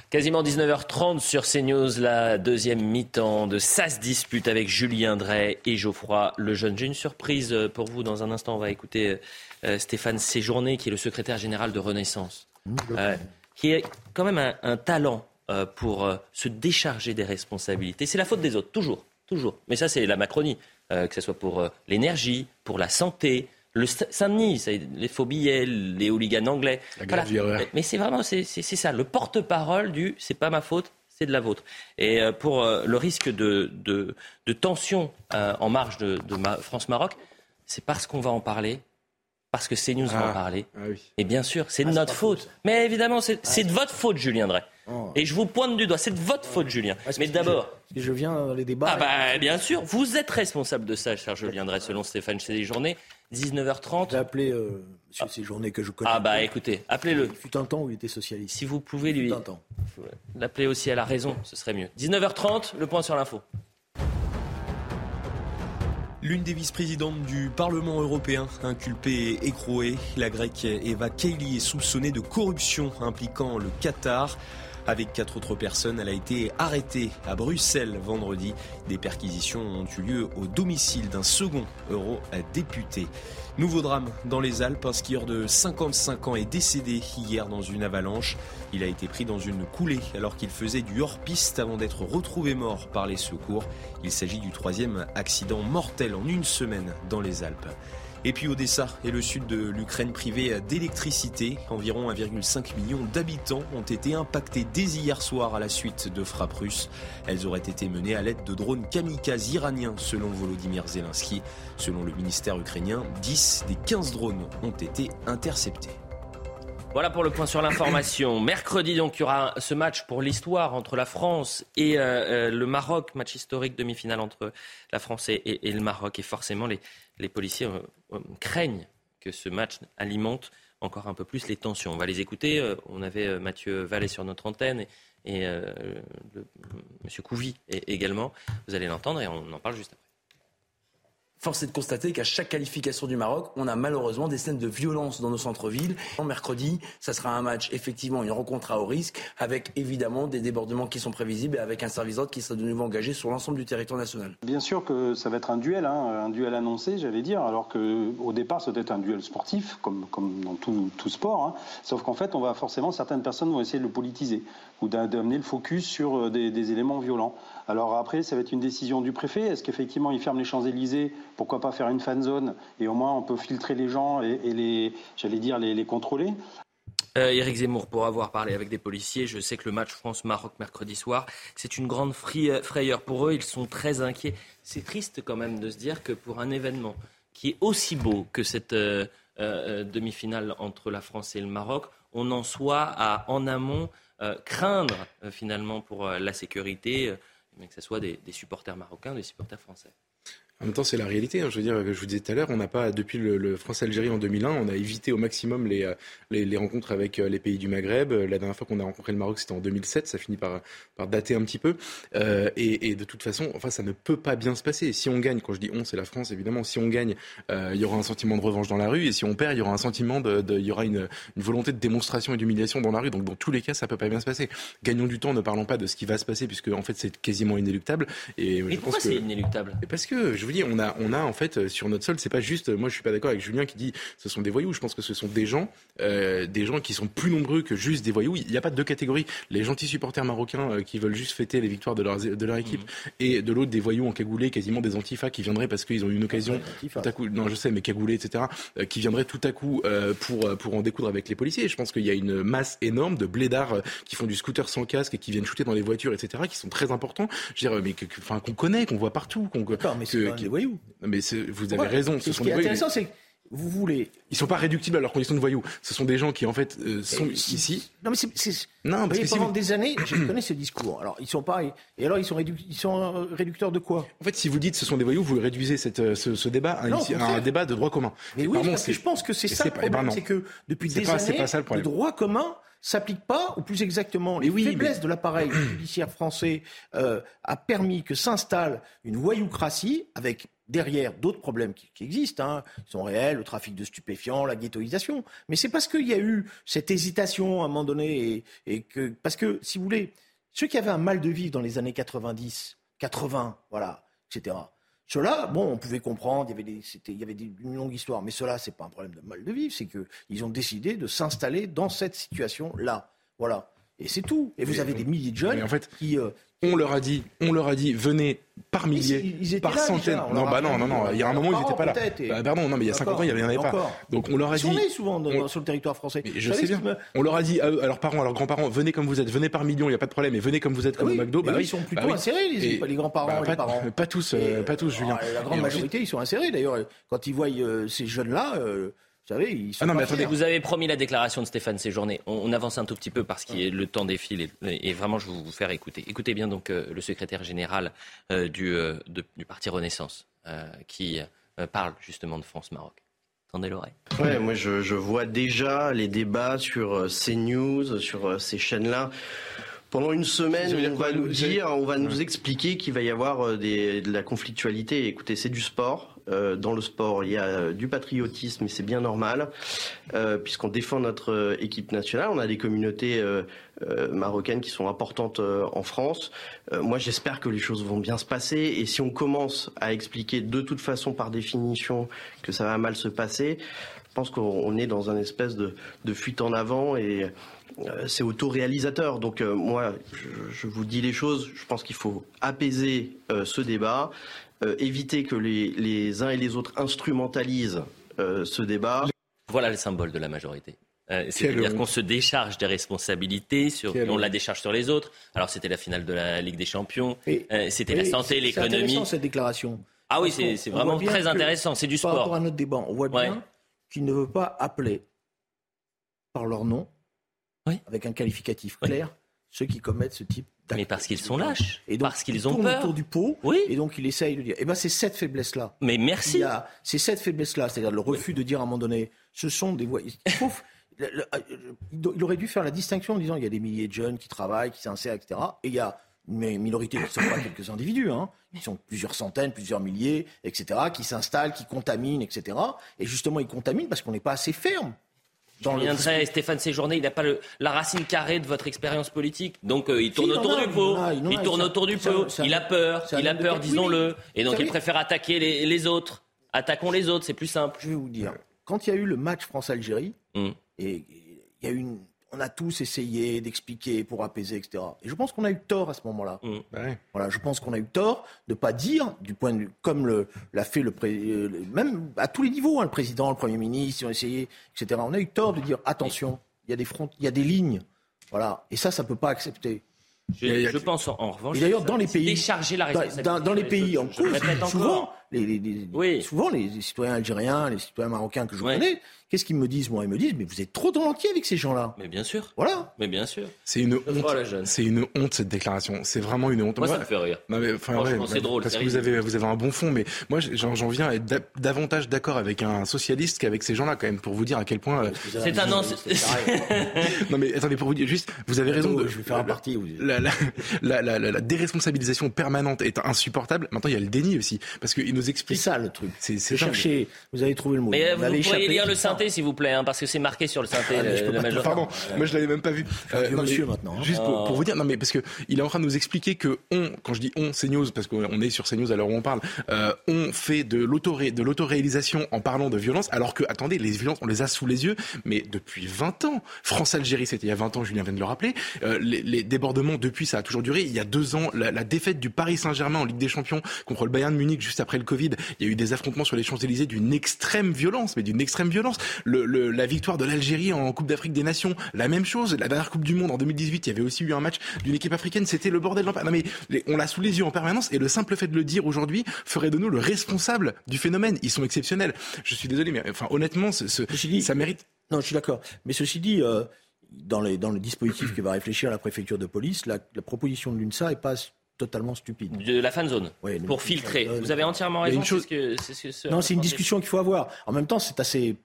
A: Quasiment 19h30 sur CNews, la deuxième mi-temps de SAS dispute avec Julien Drey et Geoffroy Lejeune. J'ai une surprise pour vous. Dans un instant, on va écouter euh, Stéphane Séjourné, qui est le secrétaire général de Renaissance, euh, qui est quand même un, un talent euh, pour se décharger des responsabilités. C'est la faute des autres, toujours, toujours. Mais ça, c'est la Macronie. Que ce soit pour l'énergie, pour la santé, le Saint-Denis, les faux billets, les hooligans anglais. Mais c'est vraiment, c'est ça, le porte-parole du c'est pas ma faute, c'est de la vôtre. Et euh, pour le risque de, de, de tension en marge de, de France-Maroc, c'est parce qu'on va en parler, parce que CNews va en ah. parler. Ah Et bien sûr, c'est de ah, notre faute. Mais évidemment, c'est de votre faute, Julien Drey. Oh. Et je vous pointe du doigt. C'est de votre faute, Julien. Mais d'abord.
D: Je, je viens dans les débats.
A: Ah, bah, bien sûr. Vous êtes responsable de ça, cher Julien Drey, selon Stéphane Séjourné. 19h30.
D: J'ai appelé euh, Monsieur Séjourné que je connais.
A: Ah, bah écoutez, appelez-le.
D: Il fut un temps où il était socialiste.
A: Si vous pouvez lui. L'appeler aussi à la raison, ce serait mieux. 19h30, le point sur l'info.
C: L'une des vice-présidentes du Parlement européen inculpée et écrouée, la grecque Eva Kaili est soupçonnée de corruption impliquant le Qatar. Avec quatre autres personnes, elle a été arrêtée à Bruxelles vendredi. Des perquisitions ont eu lieu au domicile d'un second euro-député. Nouveau drame dans les Alpes, un skieur de 55 ans est décédé hier dans une avalanche. Il a été pris dans une coulée alors qu'il faisait du hors-piste avant d'être retrouvé mort par les secours. Il s'agit du troisième accident mortel en une semaine dans les Alpes. Et puis Odessa et le sud de l'Ukraine privé d'électricité. Environ 1,5 million d'habitants ont été impactés dès hier soir à la suite de frappes russes. Elles auraient été menées à l'aide de drones kamikazes iraniens selon Volodymyr Zelensky. Selon le ministère ukrainien, 10 des 15 drones ont été interceptés.
A: Voilà pour le point sur l'information. Mercredi, donc, il y aura ce match pour l'histoire entre la France et euh, euh, le Maroc, match historique demi-finale entre la France et, le Maroc. Et forcément, les, policiers euh, craignent que ce match alimente encore un peu plus les tensions. On va les écouter. on avait Mathieu Vallée sur notre antenne et, M. Couvi également. Vous allez l'entendre et on en parle juste après.
I: Force est de constater qu'à chaque qualification du Maroc, on a malheureusement des scènes de violence dans nos centres-villes. Mercredi, ça sera un match, effectivement, une rencontre à haut risque, avec évidemment des débordements qui sont prévisibles et avec un service d'ordre qui sera de nouveau engagé sur l'ensemble du territoire national.
J: Bien sûr que ça va être un duel, hein, un duel annoncé, j'allais dire, alors qu'au départ, c'était un duel sportif, comme, dans tout, sport. Hein. Sauf qu'en fait, on va forcément, certaines personnes vont essayer de le politiser ou d'amener le focus sur euh, des éléments violents. Alors après, ça va être une décision du préfet. Est-ce qu'effectivement, il ferme les Champs-Élysées? Pourquoi pas faire une fan zone? Et au moins, on peut filtrer les gens et, les, j'allais dire, les, contrôler.
A: Euh, Éric Zemmour, pour avoir parlé avec des policiers, je sais que le match France-Maroc mercredi soir, c'est une grande euh, frayeur pour eux. Ils sont très inquiets. C'est triste quand même de se dire que pour un événement qui est aussi beau que cette euh, demi-finale entre la France et le Maroc, on en soit à en amont craindre finalement pour la sécurité mais que ce soit des, des supporters marocains, des supporters français.
B: En même temps, c'est la réalité. Hein. Je veux dire, je vous disais tout à l'heure, on n'a pas, depuis le, France-Algérie en 2001, on a évité au maximum les, euh, les, rencontres avec euh, les pays du Maghreb. Euh, la dernière fois qu'on a rencontré le Maroc, c'était en 2007. Ça finit par, par dater un petit peu. et, de toute façon, enfin, ça ne peut pas bien se passer. Si on gagne, quand je dis on, c'est la France, évidemment. Si on gagne, il y aura un sentiment de revanche dans la rue. Et si on perd, il y aura un sentiment de, il y aura une, une volonté de démonstration et d'humiliation dans la rue. Donc, dans tous les cas, ça peut pas bien se passer. Gagnons du temps, ne parlons pas de ce qui va se passer, puisque en fait, c'est quasiment inéluctable.
A: Et, pourquoi c'est inéluctable?
B: Parce que, je vous dis, on a, on a en fait euh, sur notre sol, c'est pas juste. Moi, je suis pas d'accord avec Julien qui dit ce sont des voyous. Je pense que ce sont des gens, euh, des gens qui sont plus nombreux que juste des voyous. Il n'y a pas de deux catégories. Les gentils supporters marocains euh, qui veulent juste fêter les victoires de leur de leur équipe, mmh. et de l'autre des voyous en cagoulé, quasiment des antifas qui viendraient parce qu'ils ont eu une occasion tout à coup. Non, je sais, mais cagoulés, etc. qui viendraient tout à coup pour pour en découdre avec les policiers. je pense qu'il y a une masse énorme de blédards qui font du scooter sans casque et qui viennent shooter dans les voitures, etc. qui sont très importants. Je veux dire, mais qu'on connaît, qu'on voit partout. Qu'on,
D: c'est des voyous.
B: Mais vous avez raison.
D: Ce, sont qui est intéressant, c'est vous voulez.
B: Ils sont pas réductibles à leurs conditions de voyous. Ce sont des gens qui, en fait, euh, sont ici.
D: Non, mais c'est. Non, parce que pendant des années, je connais ce discours. Alors, ils sont pas. Et alors, ils sont, ils sont euh, réducteurs de quoi?
B: En fait, si vous dites ce sont des voyous, vous réduisez cette, euh, ce, débat à, un, débat de droit commun.
D: Mais oui, parce que je pense que c'est ça le problème. C'est que depuis des années, le, droit commun s'applique pas, ou plus exactement, les faiblesses de l'appareil judiciaire français a permis que s'installe une voyoucratie avec derrière d'autres problèmes qui, existent, hein, ils sont réels, le trafic de stupéfiants, la ghettoisation. Mais c'est parce qu'il y a eu cette hésitation à un moment donné et, que parce que si vous voulez, ceux qui avaient un mal de vivre dans les années 90, 80, voilà, etc. Ceux-là, bon, on pouvait comprendre, il y avait, des, il y avait une longue histoire, mais cela, c'est pas un problème de mal de vivre, c'est qu'ils ont décidé de s'installer dans cette situation-là. Voilà. Et c'est tout. Et vous avez des milliers de jeunes en fait, qui, euh,
B: on leur a dit, on leur a dit, venez par milliers, par centaines. Non, bah non, non, non. Il y a un moment, ils n'étaient pas là. Bah, pardon, non, mais il y a 50 ans, il n'y en avait pas. Donc on leur a dit.
D: Ils sont souvent sur le territoire français.
B: je sais bien. On leur a dit à, leurs parents, à leurs grands-parents, venez comme vous êtes, venez par millions, il n'y a pas de problème, et venez comme vous êtes comme au McDo.
D: Bah, ils sont plutôt insérés, les, grands-parents,
B: les
D: parents.
B: Pas tous, euh, pas tous, Julien.
D: La grande majorité, ils sont insérés. D'ailleurs, quand ils voient euh, ces jeunes-là. Vous savez, ils sont
A: ah vous avez promis la déclaration de Stéphane Séjourné. On, on avance un tout petit peu parce que le temps défile et, vraiment je vais vous faire écouter. Écoutez bien donc euh, le secrétaire général euh, du, euh, du, Parti Renaissance qui parle justement de France-Maroc. Tendez l'oreille.
K: Ouais, moi je, je, vois déjà les débats sur CNews, sur ces chaînes-là. Pendant une semaine, on va nous dire, on va nous expliquer qu'il va y avoir des, de la conflictualité. Écoutez, c'est du sport. Euh, dans le sport, il y a euh, du patriotisme et c'est bien normal, euh, puisqu'on défend notre équipe nationale. On a des communautés marocaines qui sont importantes en France. moi, j'espère que les choses vont bien se passer. Et si on commence à expliquer de toute façon, par définition, que ça va mal se passer, je pense qu'on est dans un espèce de, fuite en avant et c'est autoréalisateur. Donc moi, je, vous dis les choses. Je pense qu'il faut apaiser ce débat euh, éviter que les, uns et les autres instrumentalisent ce débat.
A: Voilà le symbole de la majorité. Euh, c'est-à-dire qu'on se décharge des responsabilités, sur, on la décharge sur les autres. Alors c'était la finale de la Ligue des Champions, euh, c'était la santé, l'économie. C'est
D: intéressant cette déclaration.
A: Ah oui, c'est vraiment très intéressant, c'est du sport. Par
D: rapport à notre débat, on voit bien qu'il ne veut pas appeler par leur nom, avec un qualificatif clair, ceux qui commettent ce type
A: mais parce qu'ils sont lâches, et parce qu'ils ont peur.
D: autour du pot, oui. et donc il essaye de dire. Eh ben c'est cette faiblesse-là.
A: Mais merci.
D: C'est cette faiblesse-là, c'est-à-dire le refus de dire à un moment donné, ce sont des voix. Euh, il aurait dû faire la distinction en disant il y a des milliers de jeunes qui travaillent, qui s'insèrent, etc. Et il y a une minorité qui ne sont pas quelques individus, hein. ils sont plusieurs centaines, plusieurs milliers, etc., qui s'installent, qui contaminent, etc. Et justement, ils contaminent parce qu'on n'est pas assez ferme.
A: Dans viendrait, Stéphane Séjourné, il n'a pas le, la racine carrée de votre expérience politique. Donc euh, il tourne autour du pot. Il, tourne autour du pot. Il a peur. Il a peur, disons-le. Et donc il préfère attaquer les, les, autres. Attaquons les autres, c'est plus simple.
D: Je vais vous dire. Quand il y a eu le match France-Algérie. Et il y a une, on a tous essayé d'expliquer pour apaiser, etc. Et je pense qu'on a eu tort à ce moment-là. Mm. Voilà, je pense qu'on a eu tort de pas dire, du point de vue, comme l'a fait le, euh, même à tous les niveaux, hein, le président, le premier ministre, ils ont essayé, etc. On a eu tort de dire attention, il y a des fronts, il y a des lignes, voilà. Et ça, ça peut pas accepter.
A: Je, pense en, revanche.
D: Et d'ailleurs, dans les pays,
A: décharger la
D: dans, dans, les pays en cours, souvent, les, souvent les citoyens algériens, les citoyens marocains que je connais, Qu'est-ce qu'ils me disent, moi? Ils me disent, mais vous êtes trop dans l'entier avec ces gens-là.
A: Mais bien sûr.
D: Voilà.
A: Mais bien sûr.
B: C'est une honte. C'est une honte cette déclaration. C'est vraiment une honte.
A: Moi, ça me fait rire.
B: Non mais enfin, ouais, c'est drôle. Parce que vous avez vous avez un bon fond, mais moi j'en viens à être davantage d'accord avec un socialiste qu'avec ces gens-là quand même pour vous dire à quel point. Euh,
A: c'est un non.
B: non mais attendez pour vous dire juste, vous avez raison.
D: De, je vais faire un parti.
B: La, la, la, la, déresponsabilisation permanente est insupportable. Maintenant il y a le déni aussi parce qu'il nous explique.
D: C'est ça le truc. C'est chercher. Vous avez trouvé le mot.
A: Mais vous, vous pourriez lire le synthé s'il vous plaît, hein, parce que c'est marqué sur le synthé. Ah,
B: Pardon, moi je l'avais même pas vu.
D: Euh, monsieur maintenant.
B: Hein. Juste pour, vous dire, non mais parce que il est en train de nous expliquer que on, quand je dis on, c'est news, parce qu'on est sur CNews à l'heure où on parle, euh, on fait de l'autoréalisation en parlant de violence, alors que attendez, les violences, on les a sous les yeux, mais depuis 20 ans. France-Algérie, c'était il y a 20 ans, Julien vient de le rappeler. Euh, les, les, débordements depuis, ça a toujours duré. Il y a deux ans, la, la défaite du Paris Saint-Germain en Ligue des Champions contre le Bayern de Munich juste après le Covid, il y a eu des affrontements sur les Champs-Élysées d'une extrême violence, mais d'une extrême violence. Le, le, la victoire de l'Algérie en Coupe d'Afrique des Nations, la même chose. La dernière Coupe du Monde en 2018, il y avait aussi eu un match d'une équipe africaine. C'était le bordel. Non mais on l'a sous les yeux en permanence et le simple fait de le dire aujourd'hui ferait de nous le responsable du phénomène. Ils sont exceptionnels. Je suis désolé, mais enfin honnêtement, ce, ça mérite.
D: Non, je suis d'accord. Mais ceci dit. Euh, dans, les, dans le dispositif que va réfléchir la préfecture de police, la, proposition de l'UNSA est pas totalement stupide.
A: De la fan zone. pour filtrer. Vous avez entièrement raison. Chose... Que,
D: non, c'est une discussion qu'il faut avoir. En même temps, c'est assez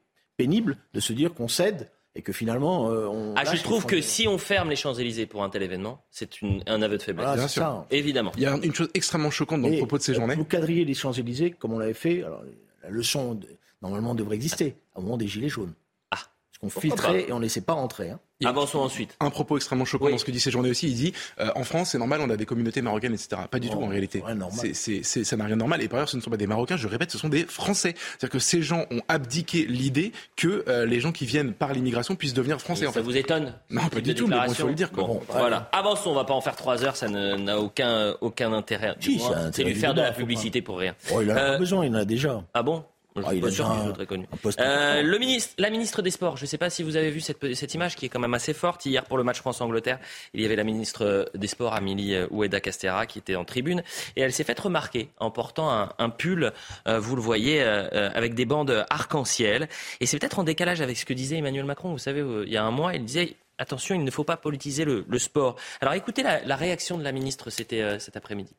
D: pénible de se dire qu'on cède et que finalement euh, on.
A: Ah, je trouve que si on ferme les Champs-Élysées pour un tel événement, c'est un aveu de faiblesse.
B: Bien sûr.
A: Évidemment.
B: Il y a une chose extrêmement choquante dans le propos de ces journées.
D: Vous quadrillez les Champs-Élysées comme on l'avait fait. Alors, la leçon, normalement, devrait exister au moment des Gilets jaunes. Qu'on filtrait et on ne laissait pas rentrer. Hein.
A: Avançons ensuite.
B: Un propos extrêmement choquant dans ce que dit ces journées aussi. Il dit euh, en France, c'est normal, on a des communautés marocaines, etc. Pas du tout en réalité. c'est, c'est, ça n'a rien de normal. Et par ailleurs, ce ne sont pas des Marocains. Je répète, ce sont des Français. C'est-à-dire que ces gens ont abdiqué l'idée que euh, les gens qui viennent par l'immigration puissent devenir français.
A: ça vous étonne
B: Non, pas du tout. Mais il faut le dire. Quoi.
A: voilà. Avançons. On va pas en faire trois heures. Ça n'a aucun aucun intérêt. c'est lui faire de la publicité pour rien.
D: Oh, il en a euh, besoin. Il en a déjà.
A: Ah bon? Ah, il très connu. Euh, le ministre, la ministre des Sports, je ne sais pas si vous avez vu cette, cette, image qui est quand même assez forte. Hier, pour le match France-Angleterre, il y avait la ministre des Sports, Amélie Oueda Castera, qui était en tribune. Et elle s'est faite remarquer en portant un, un pull, euh, vous le voyez, euh, avec des bandes arc-en-ciel. Et c'est peut-être en décalage avec ce que disait Emmanuel Macron. Vous savez, il y a un mois, il disait attention, il ne faut pas politiser le, le sport. Alors écoutez la, la réaction de la ministre, c'était cet après-midi.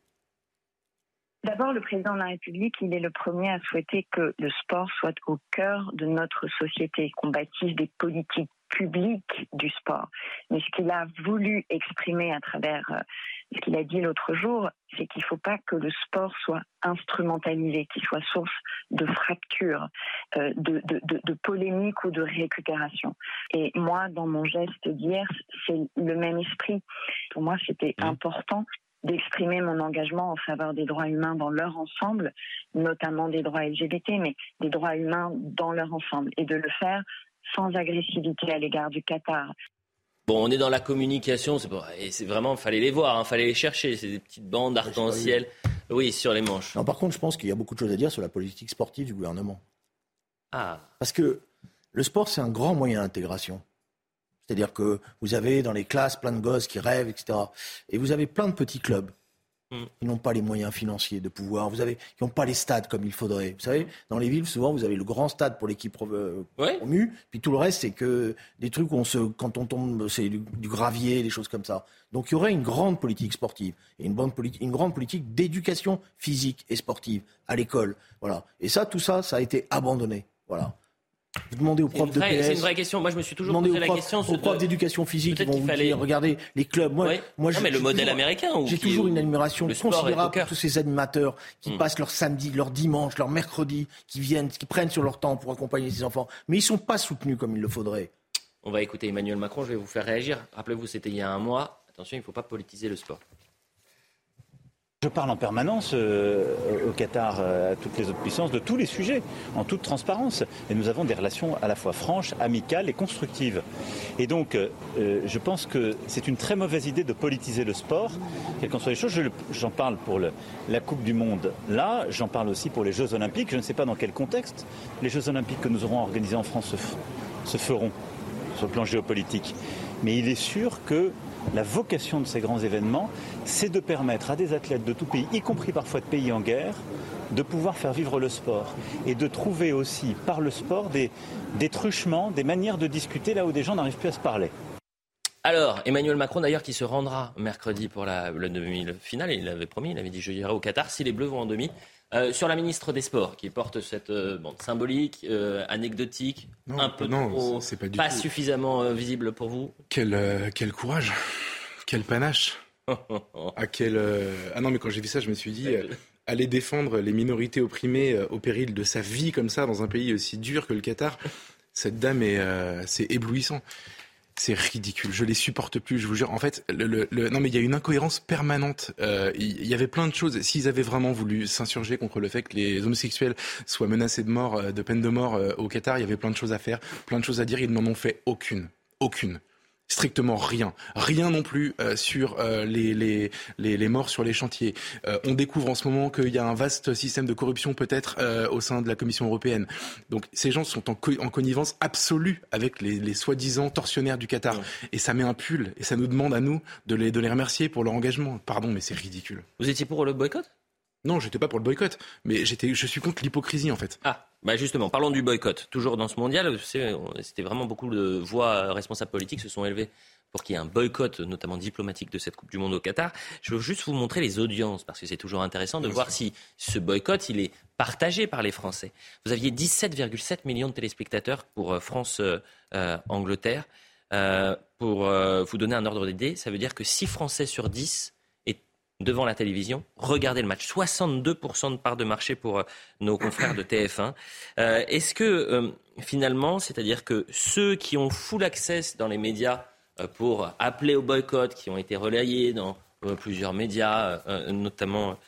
L: D'abord, le président de la République, il est le premier à souhaiter que le sport soit au cœur de notre société, qu'on bâtisse des politiques publiques du sport. Mais ce qu'il a voulu exprimer à travers euh, ce qu'il a dit l'autre jour, c'est qu'il ne faut pas que le sport soit instrumentalisé, qu'il soit source de fractures, euh, de, de, de, de polémiques ou de récupération. Et moi, dans mon geste d'hier, c'est le même esprit. Pour moi, c'était mmh. important d'exprimer mon engagement en faveur des droits humains dans leur ensemble, notamment des droits LGBT, mais des droits humains dans leur ensemble, et de le faire sans agressivité à l'égard du Qatar.
A: Bon, on est dans la communication, c'est et c'est vraiment, fallait les voir, il hein, fallait les chercher, c'est des petites bandes arc-en-ciel, oui, sur les manches.
D: Non, par contre, je pense qu'il y a beaucoup de choses à dire sur la politique sportive du gouvernement. Ah. Parce que le sport, c'est un grand moyen d'intégration. C'est-à-dire que vous avez dans les classes plein de gosses qui rêvent, etc. Et vous avez plein de petits clubs Mm. Ils n'ont pas les moyens financiers de pouvoir. Vous avez, qui n'ont pas les stades comme il faudrait. Vous savez, dans les villes, souvent, vous avez le grand stade pour l'équipe euh, promue, puis tout le reste, c'est que des trucs où on se, quand on tombe, c'est du, gravier, des choses comme ça. Donc, il y aurait une grande politique sportive et une, bonne politique, une grande politique d'éducation physique et sportive à l'école. Voilà. Et ça, tout ça, ça a été abandonné. Voilà. Vous demandez aux profs de PS.
A: C'est une vraie question. Moi, je me suis toujours posé la question.
D: Aux profs d'éducation physique, ils vont vous fallait... dire, regardez, les clubs. Moi, moi
A: non, mais le modèle américain.
D: J'ai toujours une admiration considérable pour tous ces animateurs qui hmm. passent leur samedi, leur dimanche, leur mercredi, qui viennent, qui prennent sur leur temps pour accompagner ces enfants. Mais ils ne sont pas soutenus comme il le faudrait.
A: On va écouter Emmanuel Macron. Je vais vous faire réagir. Rappelez-vous, c'était il y a un mois. Attention, il ne faut pas politiser le sport.
M: Je parle en permanence euh, au Qatar, euh, à toutes les autres puissances, de tous les sujets, en toute transparence. Et nous avons des relations à la fois franches, amicales et constructives. Et donc, euh, je pense que c'est une très mauvaise idée de politiser le sport, quelles qu'en soient les choses. J'en parle pour la Coupe du Monde là, j'en parle aussi pour les Jeux Olympiques. Je ne sais pas dans quel contexte les Jeux Olympiques que nous aurons organisés en France se feront sur le plan géopolitique. Mais il est sûr que la vocation de ces grands événements, c'est de permettre à des athlètes de tout pays, y compris parfois de pays en guerre, de pouvoir faire vivre le sport et de trouver aussi par le sport des, truchements, des manières de discuter là où des gens n'arrivent plus à se parler.
A: Alors, Emmanuel Macron, d'ailleurs, qui se rendra mercredi pour la, demi-finale, il avait promis, il avait dit je dirai au Qatar si les Bleus vont en demi. Euh, sur la ministre des Sports, qui porte cette euh, symbolique, euh, anecdotique, un peu non, pas, suffisamment visible pour vous.
B: Quel, quel courage, quel panache. à quel, Ah non, mais quand j'ai vu ça, je me suis dit, aller défendre les minorités opprimées au péril de sa vie comme ça dans un pays aussi dur que le Qatar, cette dame est, c'est éblouissant. C'est ridicule. Je les supporte plus. Je vous jure. En fait, le, non mais il y a une incohérence permanente. Euh, il y avait plein de choses. S'ils avaient vraiment voulu s'insurger contre le fait que les homosexuels soient menacés de mort, euh, de peine de mort euh, au Qatar, il y avait plein de choses à faire, plein de choses à dire. Ils n'en ont fait aucune, aucune strictement rien. Rien non plus euh, sur euh, les, les, les, morts sur les chantiers. Euh, on découvre en ce moment qu'il y a un vaste système de corruption peut-être au sein de la Commission européenne. Donc ces gens sont en, en connivence absolue avec les, les soi-disant tortionnaires du Qatar. Et ça met un pull et ça nous demande à nous de les, de les remercier pour leur engagement. Pardon, mais c'est ridicule.
A: Vous étiez pour le boycott?
B: Non, j'étais pas pour le boycott, mais j'étais, je suis contre l'hypocrisie en fait.
A: Ah, bah justement, parlons du boycott. Toujours dans ce mondial, c'était vraiment beaucoup de voix responsables politiques se sont élevées pour qu'il y ait un boycott, notamment diplomatique, de cette Coupe du Monde au Qatar. Je veux juste vous montrer les audiences, parce que c'est toujours intéressant de voir si ce boycott, il est partagé par les Français. Vous aviez 17,7 millions de téléspectateurs pour euh, France-Angleterre. Euh, pour euh, vous donner un ordre d'idée, ça veut dire que 6 Français sur 10 devant la télévision, regardez le match. 62% de part de marché pour euh, nos confrères de TF1. Euh, est-ce que euh, finalement, c'est-à-dire que ceux qui ont full access dans les médias pour appeler au boycott, qui ont été relayés dans plusieurs médias, notamment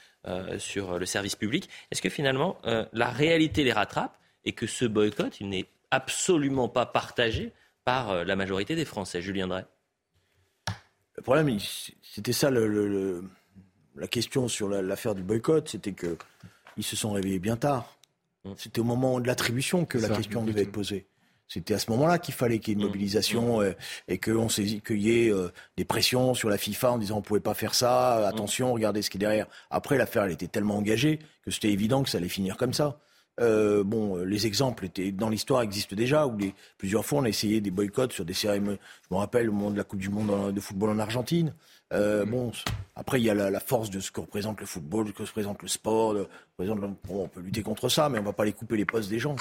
A: sur le service public, est-ce que finalement la réalité les rattrape et que ce boycott, n'est absolument pas partagé par la majorité des Français? Julien Drey
D: Le problème, c'était ça le la question sur l'affaire du boycott, c'était que ils se sont réveillés bien tard. Mmh. C'était au moment de l'attribution que la question devait être posée. C'était à ce moment-là qu'il fallait qu'il y ait une mmh. mobilisation mmh. Euh, et qu'on qu'il y ait euh, des pressions sur la FIFA en disant on pouvait pas faire ça, attention, regardez ce qui est derrière. Après, l'affaire elle était tellement engagée que c'était évident que ça allait finir comme ça. Euh, bon, les exemples étaient dans l'histoire existent déjà où les, plusieurs fois on a essayé des boycotts sur des cérémonies. Je me rappelle au moment de la Coupe du Monde de football en Argentine. Euh, bon, après, il y a la, force de ce que représente le football, de ce que représente le sport. on peut lutter contre ça, mais on ne va pas les couper les postes des gens.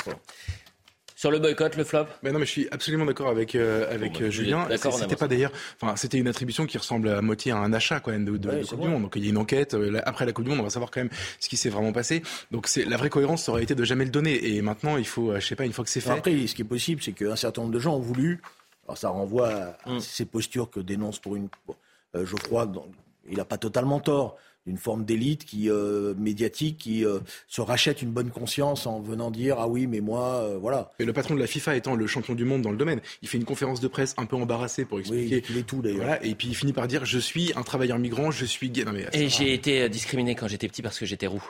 A: Sur le boycott, le flop?
B: Mais Non, mais je suis absolument d'accord avec, euh, avec bah, Julien. C'était pas d'ailleurs. Enfin, c'était une attribution qui ressemble à moitié à un achat quand même de, de, Coupe du Monde. Donc il y a une enquête. Euh, après la Coupe du Monde, on va savoir quand même ce qui s'est vraiment passé. Donc c'est la vraie cohérence, ça aurait été de jamais le donner. Et maintenant, il faut, je sais pas, une fois que c'est fait.
D: Après, ce qui est possible, c'est qu'un certain nombre de gens ont voulu. Alors ça renvoie à, mm. ces postures que dénonce pour une. Euh, je crois qu'il n'a pas totalement tort, d'une forme d'élite qui euh, médiatique qui euh, se rachète une bonne conscience en venant dire ah oui mais moi euh, voilà.
B: Et le patron de la FIFA étant le champion du monde dans le domaine, il fait une conférence de presse un peu embarrassée pour expliquer
D: oui, tout d'ailleurs. Voilà,
B: et puis il finit par dire je suis un travailleur migrant, je suis gay. Non, mais,
A: et j'ai été discriminé quand j'étais petit parce que j'étais roux.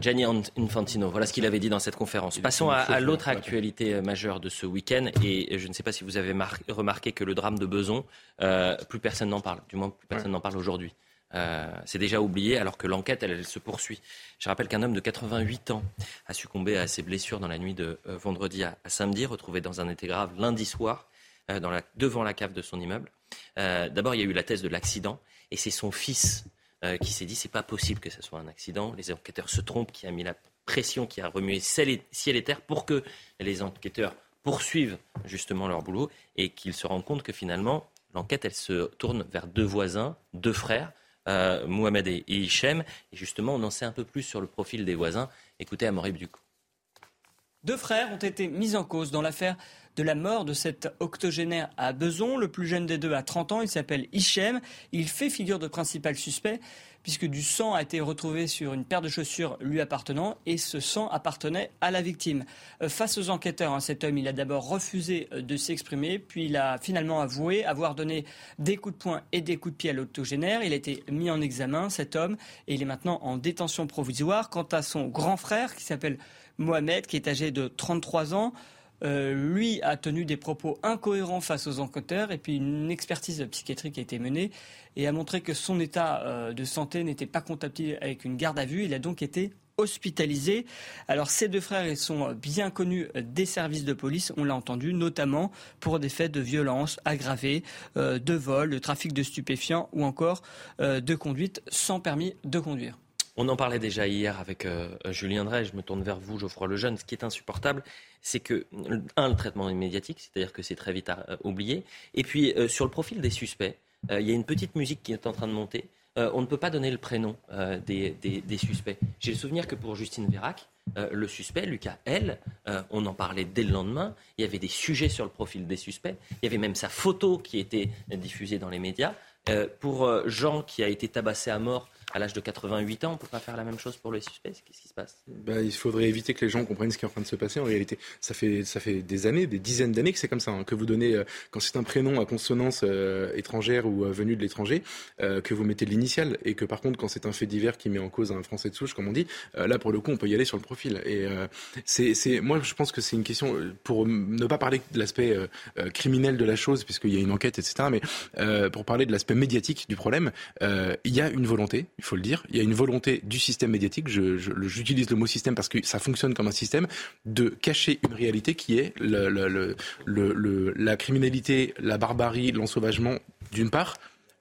A: Gianni Infantino, voilà ce qu'il avait dit dans cette conférence. Passons à, l'autre actualité majeure de ce week-end et je ne sais pas si vous avez remarqué que le drame de Beson, plus personne n'en parle, du moins plus personne n'en parle aujourd'hui. Euh, c'est déjà oublié alors que l'enquête, elle, se poursuit. Je rappelle qu'un homme de 88 ans a succombé à ses blessures dans la nuit de euh, vendredi à, samedi, retrouvé dans un état grave lundi soir euh, devant la cave de son immeuble. D'abord, il y a eu la thèse de l'accident et c'est son fils qui s'est dit c'est pas possible que ce soit un accident. Les enquêteurs se trompent, qui a mis la pression, qui a remué ciel et terre pour que les enquêteurs poursuivent justement leur boulot et qu'ils se rendent compte que finalement l'enquête elle se tourne vers deux voisins, deux frères Mohamed et, Hichem. Et justement, on en sait un peu plus sur le profil des voisins. Écoutez Amaury Duc.
N: Deux frères ont été mis en cause dans l'affaire de la mort de cet octogénaire à Beson. Le plus jeune des deux a 30 ans, il s'appelle Hichem. Il fait figure de principal suspect puisque du sang a été retrouvé sur une paire de chaussures lui appartenant et ce sang appartenait à la victime. Euh, face aux enquêteurs, hein, cet homme, il a d'abord refusé euh, de s'exprimer, puis il a finalement avoué avoir donné des coups de poing et des coups de pied à l'autogénaire. Il a été mis en examen, cet homme, et il est maintenant en détention provisoire. Quant à son grand frère, qui s'appelle Mohamed, qui est âgé de 33 ans, euh, lui a tenu des propos incohérents face aux enquêteurs et puis une expertise psychiatrique a été menée et a montré que son état euh, de santé n'était pas compatible avec une garde à vue. Il a donc été hospitalisé. Alors ces deux frères, sont bien connus des services de police, on l'a entendu, notamment pour des faits de violence aggravée, euh, de vol, de trafic de stupéfiants ou encore de conduite sans permis de conduire.
A: On en parlait déjà hier avec Julien Drey, je me tourne vers vous, Geoffroy Lejeune. Ce qui est insupportable, c'est que, un, le traitement médiatique, c'est-à-dire que c'est très vite à, euh, oublié. Et puis, euh, sur le profil des suspects, euh, il y a une petite musique qui est en train de monter. on ne peut pas donner le prénom des, suspects. J'ai le souvenir que pour Justine Vérac, le suspect, Lucas L, on en parlait dès le lendemain. Il y avait des sujets sur le profil des suspects. Il y avait même sa photo qui était diffusée dans les médias. pour Jean, qui a été tabassé à mort à l'âge de 88 ans, on ne peut pas faire la même chose pour les suspects Qu'est-ce qui se passe?
B: Bah, Il faudrait éviter que les gens comprennent ce qui est en train de se passer. En réalité, ça fait, ça fait des années, des dizaines d'années que c'est comme ça. Hein, que vous donnez, euh, quand c'est un prénom à consonance euh, étrangère ou euh, venu de l'étranger, que vous mettez l'initiale. Et que par contre, quand c'est un fait divers qui met en cause un Français de souche, comme on dit, là, pour le coup, on peut y aller sur le profil. Et c'est, moi, je pense que c'est une question, pour ne pas parler de l'aspect criminel de la chose, puisqu'il y a une enquête, etc., mais pour parler de l'aspect médiatique du problème, il y a une volonté, il faut le dire. Il y a une volonté du système médiatique, j'utilise je, le mot système parce que ça fonctionne comme un système, de cacher une réalité qui est la criminalité, la barbarie, l'ensauvagement d'une part,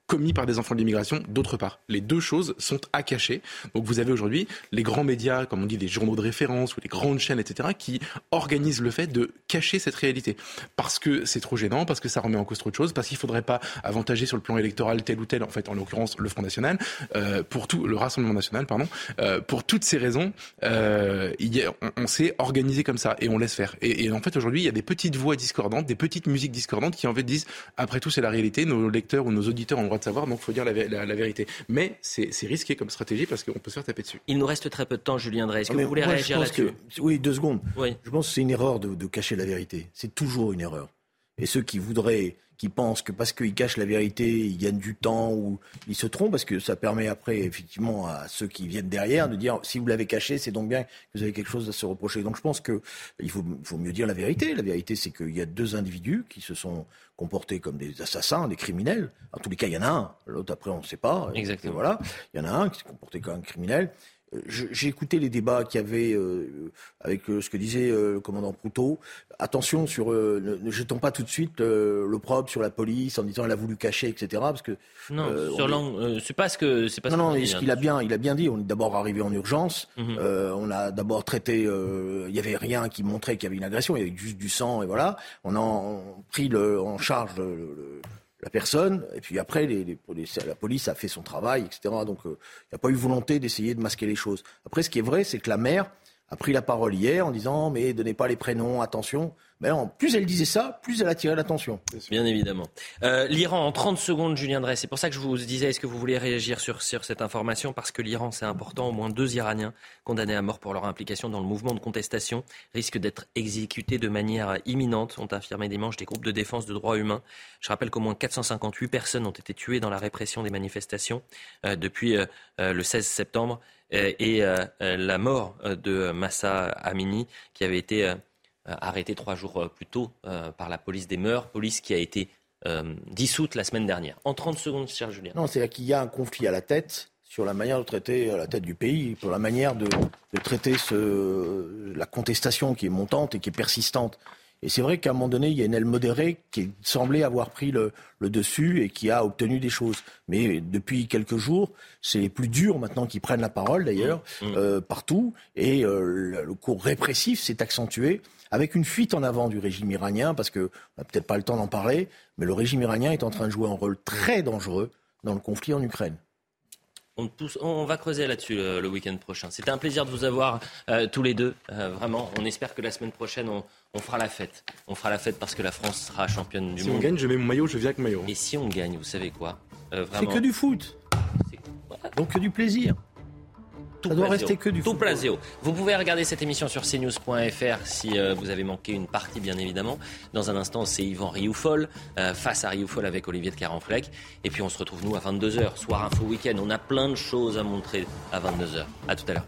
B: commis par des enfants de l'immigration, d'autre part. Les deux choses sont à cacher. Donc vous avez aujourd'hui les grands médias, comme on dit, les journaux de référence ou les grandes chaînes, etc., qui organisent le fait de cacher cette réalité. Parce que c'est trop gênant, parce que ça remet en cause trop de choses, parce qu'il ne faudrait pas avantager sur le plan électoral tel ou tel, en fait, en l'occurrence le Front National, euh, pour tout, le Rassemblement National, pardon. Euh, pour toutes ces raisons, euh, on s'est organisé comme ça et on laisse faire. Et, et en fait, aujourd'hui, il y a des petites voix discordantes, des petites musiques discordantes qui en fait disent, après tout, c'est la réalité, nos lecteurs ou nos auditeurs ont le droit de savoir, donc il faut dire la, vérité. Mais c'est risqué comme stratégie parce qu'on peut se faire taper dessus.
A: Il nous reste très peu de temps, Julien Drey. Est-ce que vous voulez réagir là-dessus?
D: Oui, deux secondes. Je pense que c'est une erreur de, de cacher la vérité. C'est toujours une erreur. Et ceux qui voudraient qui pensent que parce qu'ils cachent la vérité, ils gagnent du temps ou ils se trompent, parce que ça permet après, effectivement, à ceux qui viennent derrière de dire si vous l'avez caché, c'est donc bien que vous avez quelque chose à se reprocher. Donc je pense qu'il faut, faut mieux dire la vérité. La vérité, c'est qu'il y a deux individus qui se sont comportés comme des assassins, des criminels. En tous les cas, il y en a un. L'autre, après, on ne sait pas.
A: Exactement.
D: Voilà. Il y en a un qui s'est comporté comme un criminel. J'ai écouté les débats qu'il y avait euh, avec euh, ce que disait euh, le commandant Proutot. Attention sur, ne, jetons pas tout de suite l'opprobre sur la police en disant elle a voulu cacher, etc. Parce que
A: non, c'est pas ce que c'est pas.
D: Non,
A: non,
D: ce qu'il a bien, il a bien dit. On est d'abord arrivé en urgence. Mhm. on a d'abord traité. il y avait rien qui montrait qu'il y avait une agression. Il y avait juste du sang et voilà. On a pris le, en charge le la personne, et puis après, la police a fait son travail, etc. Donc, euh, il n'y a pas eu volonté d'essayer de masquer les choses. Après, ce qui est vrai, c'est que la mère a pris la parole hier en disant, mais donnez pas les prénoms, attention. Non, plus elle disait ça, plus elle attirait l'attention.
A: Bien évidemment. Euh, L'Iran, en 30 secondes, Julien Drey, c'est pour ça que je vous disais, est-ce que vous voulez réagir sur, sur cette information? Parce que l'Iran, c'est important, au moins deux Iraniens condamnés à mort pour leur implication dans le mouvement de contestation risquent d'être exécutés de manière imminente, ont affirmé dimanche des groupes de défense de droits humains. Je rappelle qu'au moins 458 personnes ont été tuées dans la répression des manifestations euh, depuis euh, le 16 septembre et la mort de Massa Amini, qui avait été euh, arrêté trois jours euh, plus tôt euh, par la police des mœurs, police qui a été dissoute la semaine dernière. En 30 secondes, cher Julien.
D: Non, c'est-à-dire qu'il y a un conflit à la tête sur la manière de traiter la tête du pays, pour la manière de, traiter la contestation qui est montante et qui est persistante. Et c'est vrai qu'à un moment donné, il y a une aile modérée qui semblait avoir pris le, dessus et qui a obtenu des choses. Mais depuis quelques jours, c'est les plus durs maintenant qui prennent la parole d'ailleurs, mmh. Mmh. partout. Et le cours répressif s'est accentué avec une fuite en avant du régime iranien, parce qu'on n'a peut-être pas le temps d'en parler, mais le régime iranien est en train de jouer un rôle très dangereux dans le conflit en Ukraine.
A: On, va creuser là-dessus le, week-end prochain. C'était un plaisir de vous avoir euh, tous les deux. Euh, vraiment, on espère que la semaine prochaine, on, fera la fête. On fera la fête parce que la France sera championne du monde.
B: Si on gagne, je mets mon maillot, je viens avec maillot.
A: Et si on gagne, vous savez quoi
D: euh, C'est que du foot. Donc que du plaisir.
A: Tout Ça doit rester que du Tout Vous pouvez regarder cette émission sur cnews.fr si euh, vous avez manqué une partie, bien évidemment. Dans un instant, c'est Yvan Rioufol euh, face à Rioufol avec Olivier de Carenfleck. Et puis on se retrouve, nous, à 22h, soir info week-end. On a plein de choses à montrer à 22h. À tout à l'heure.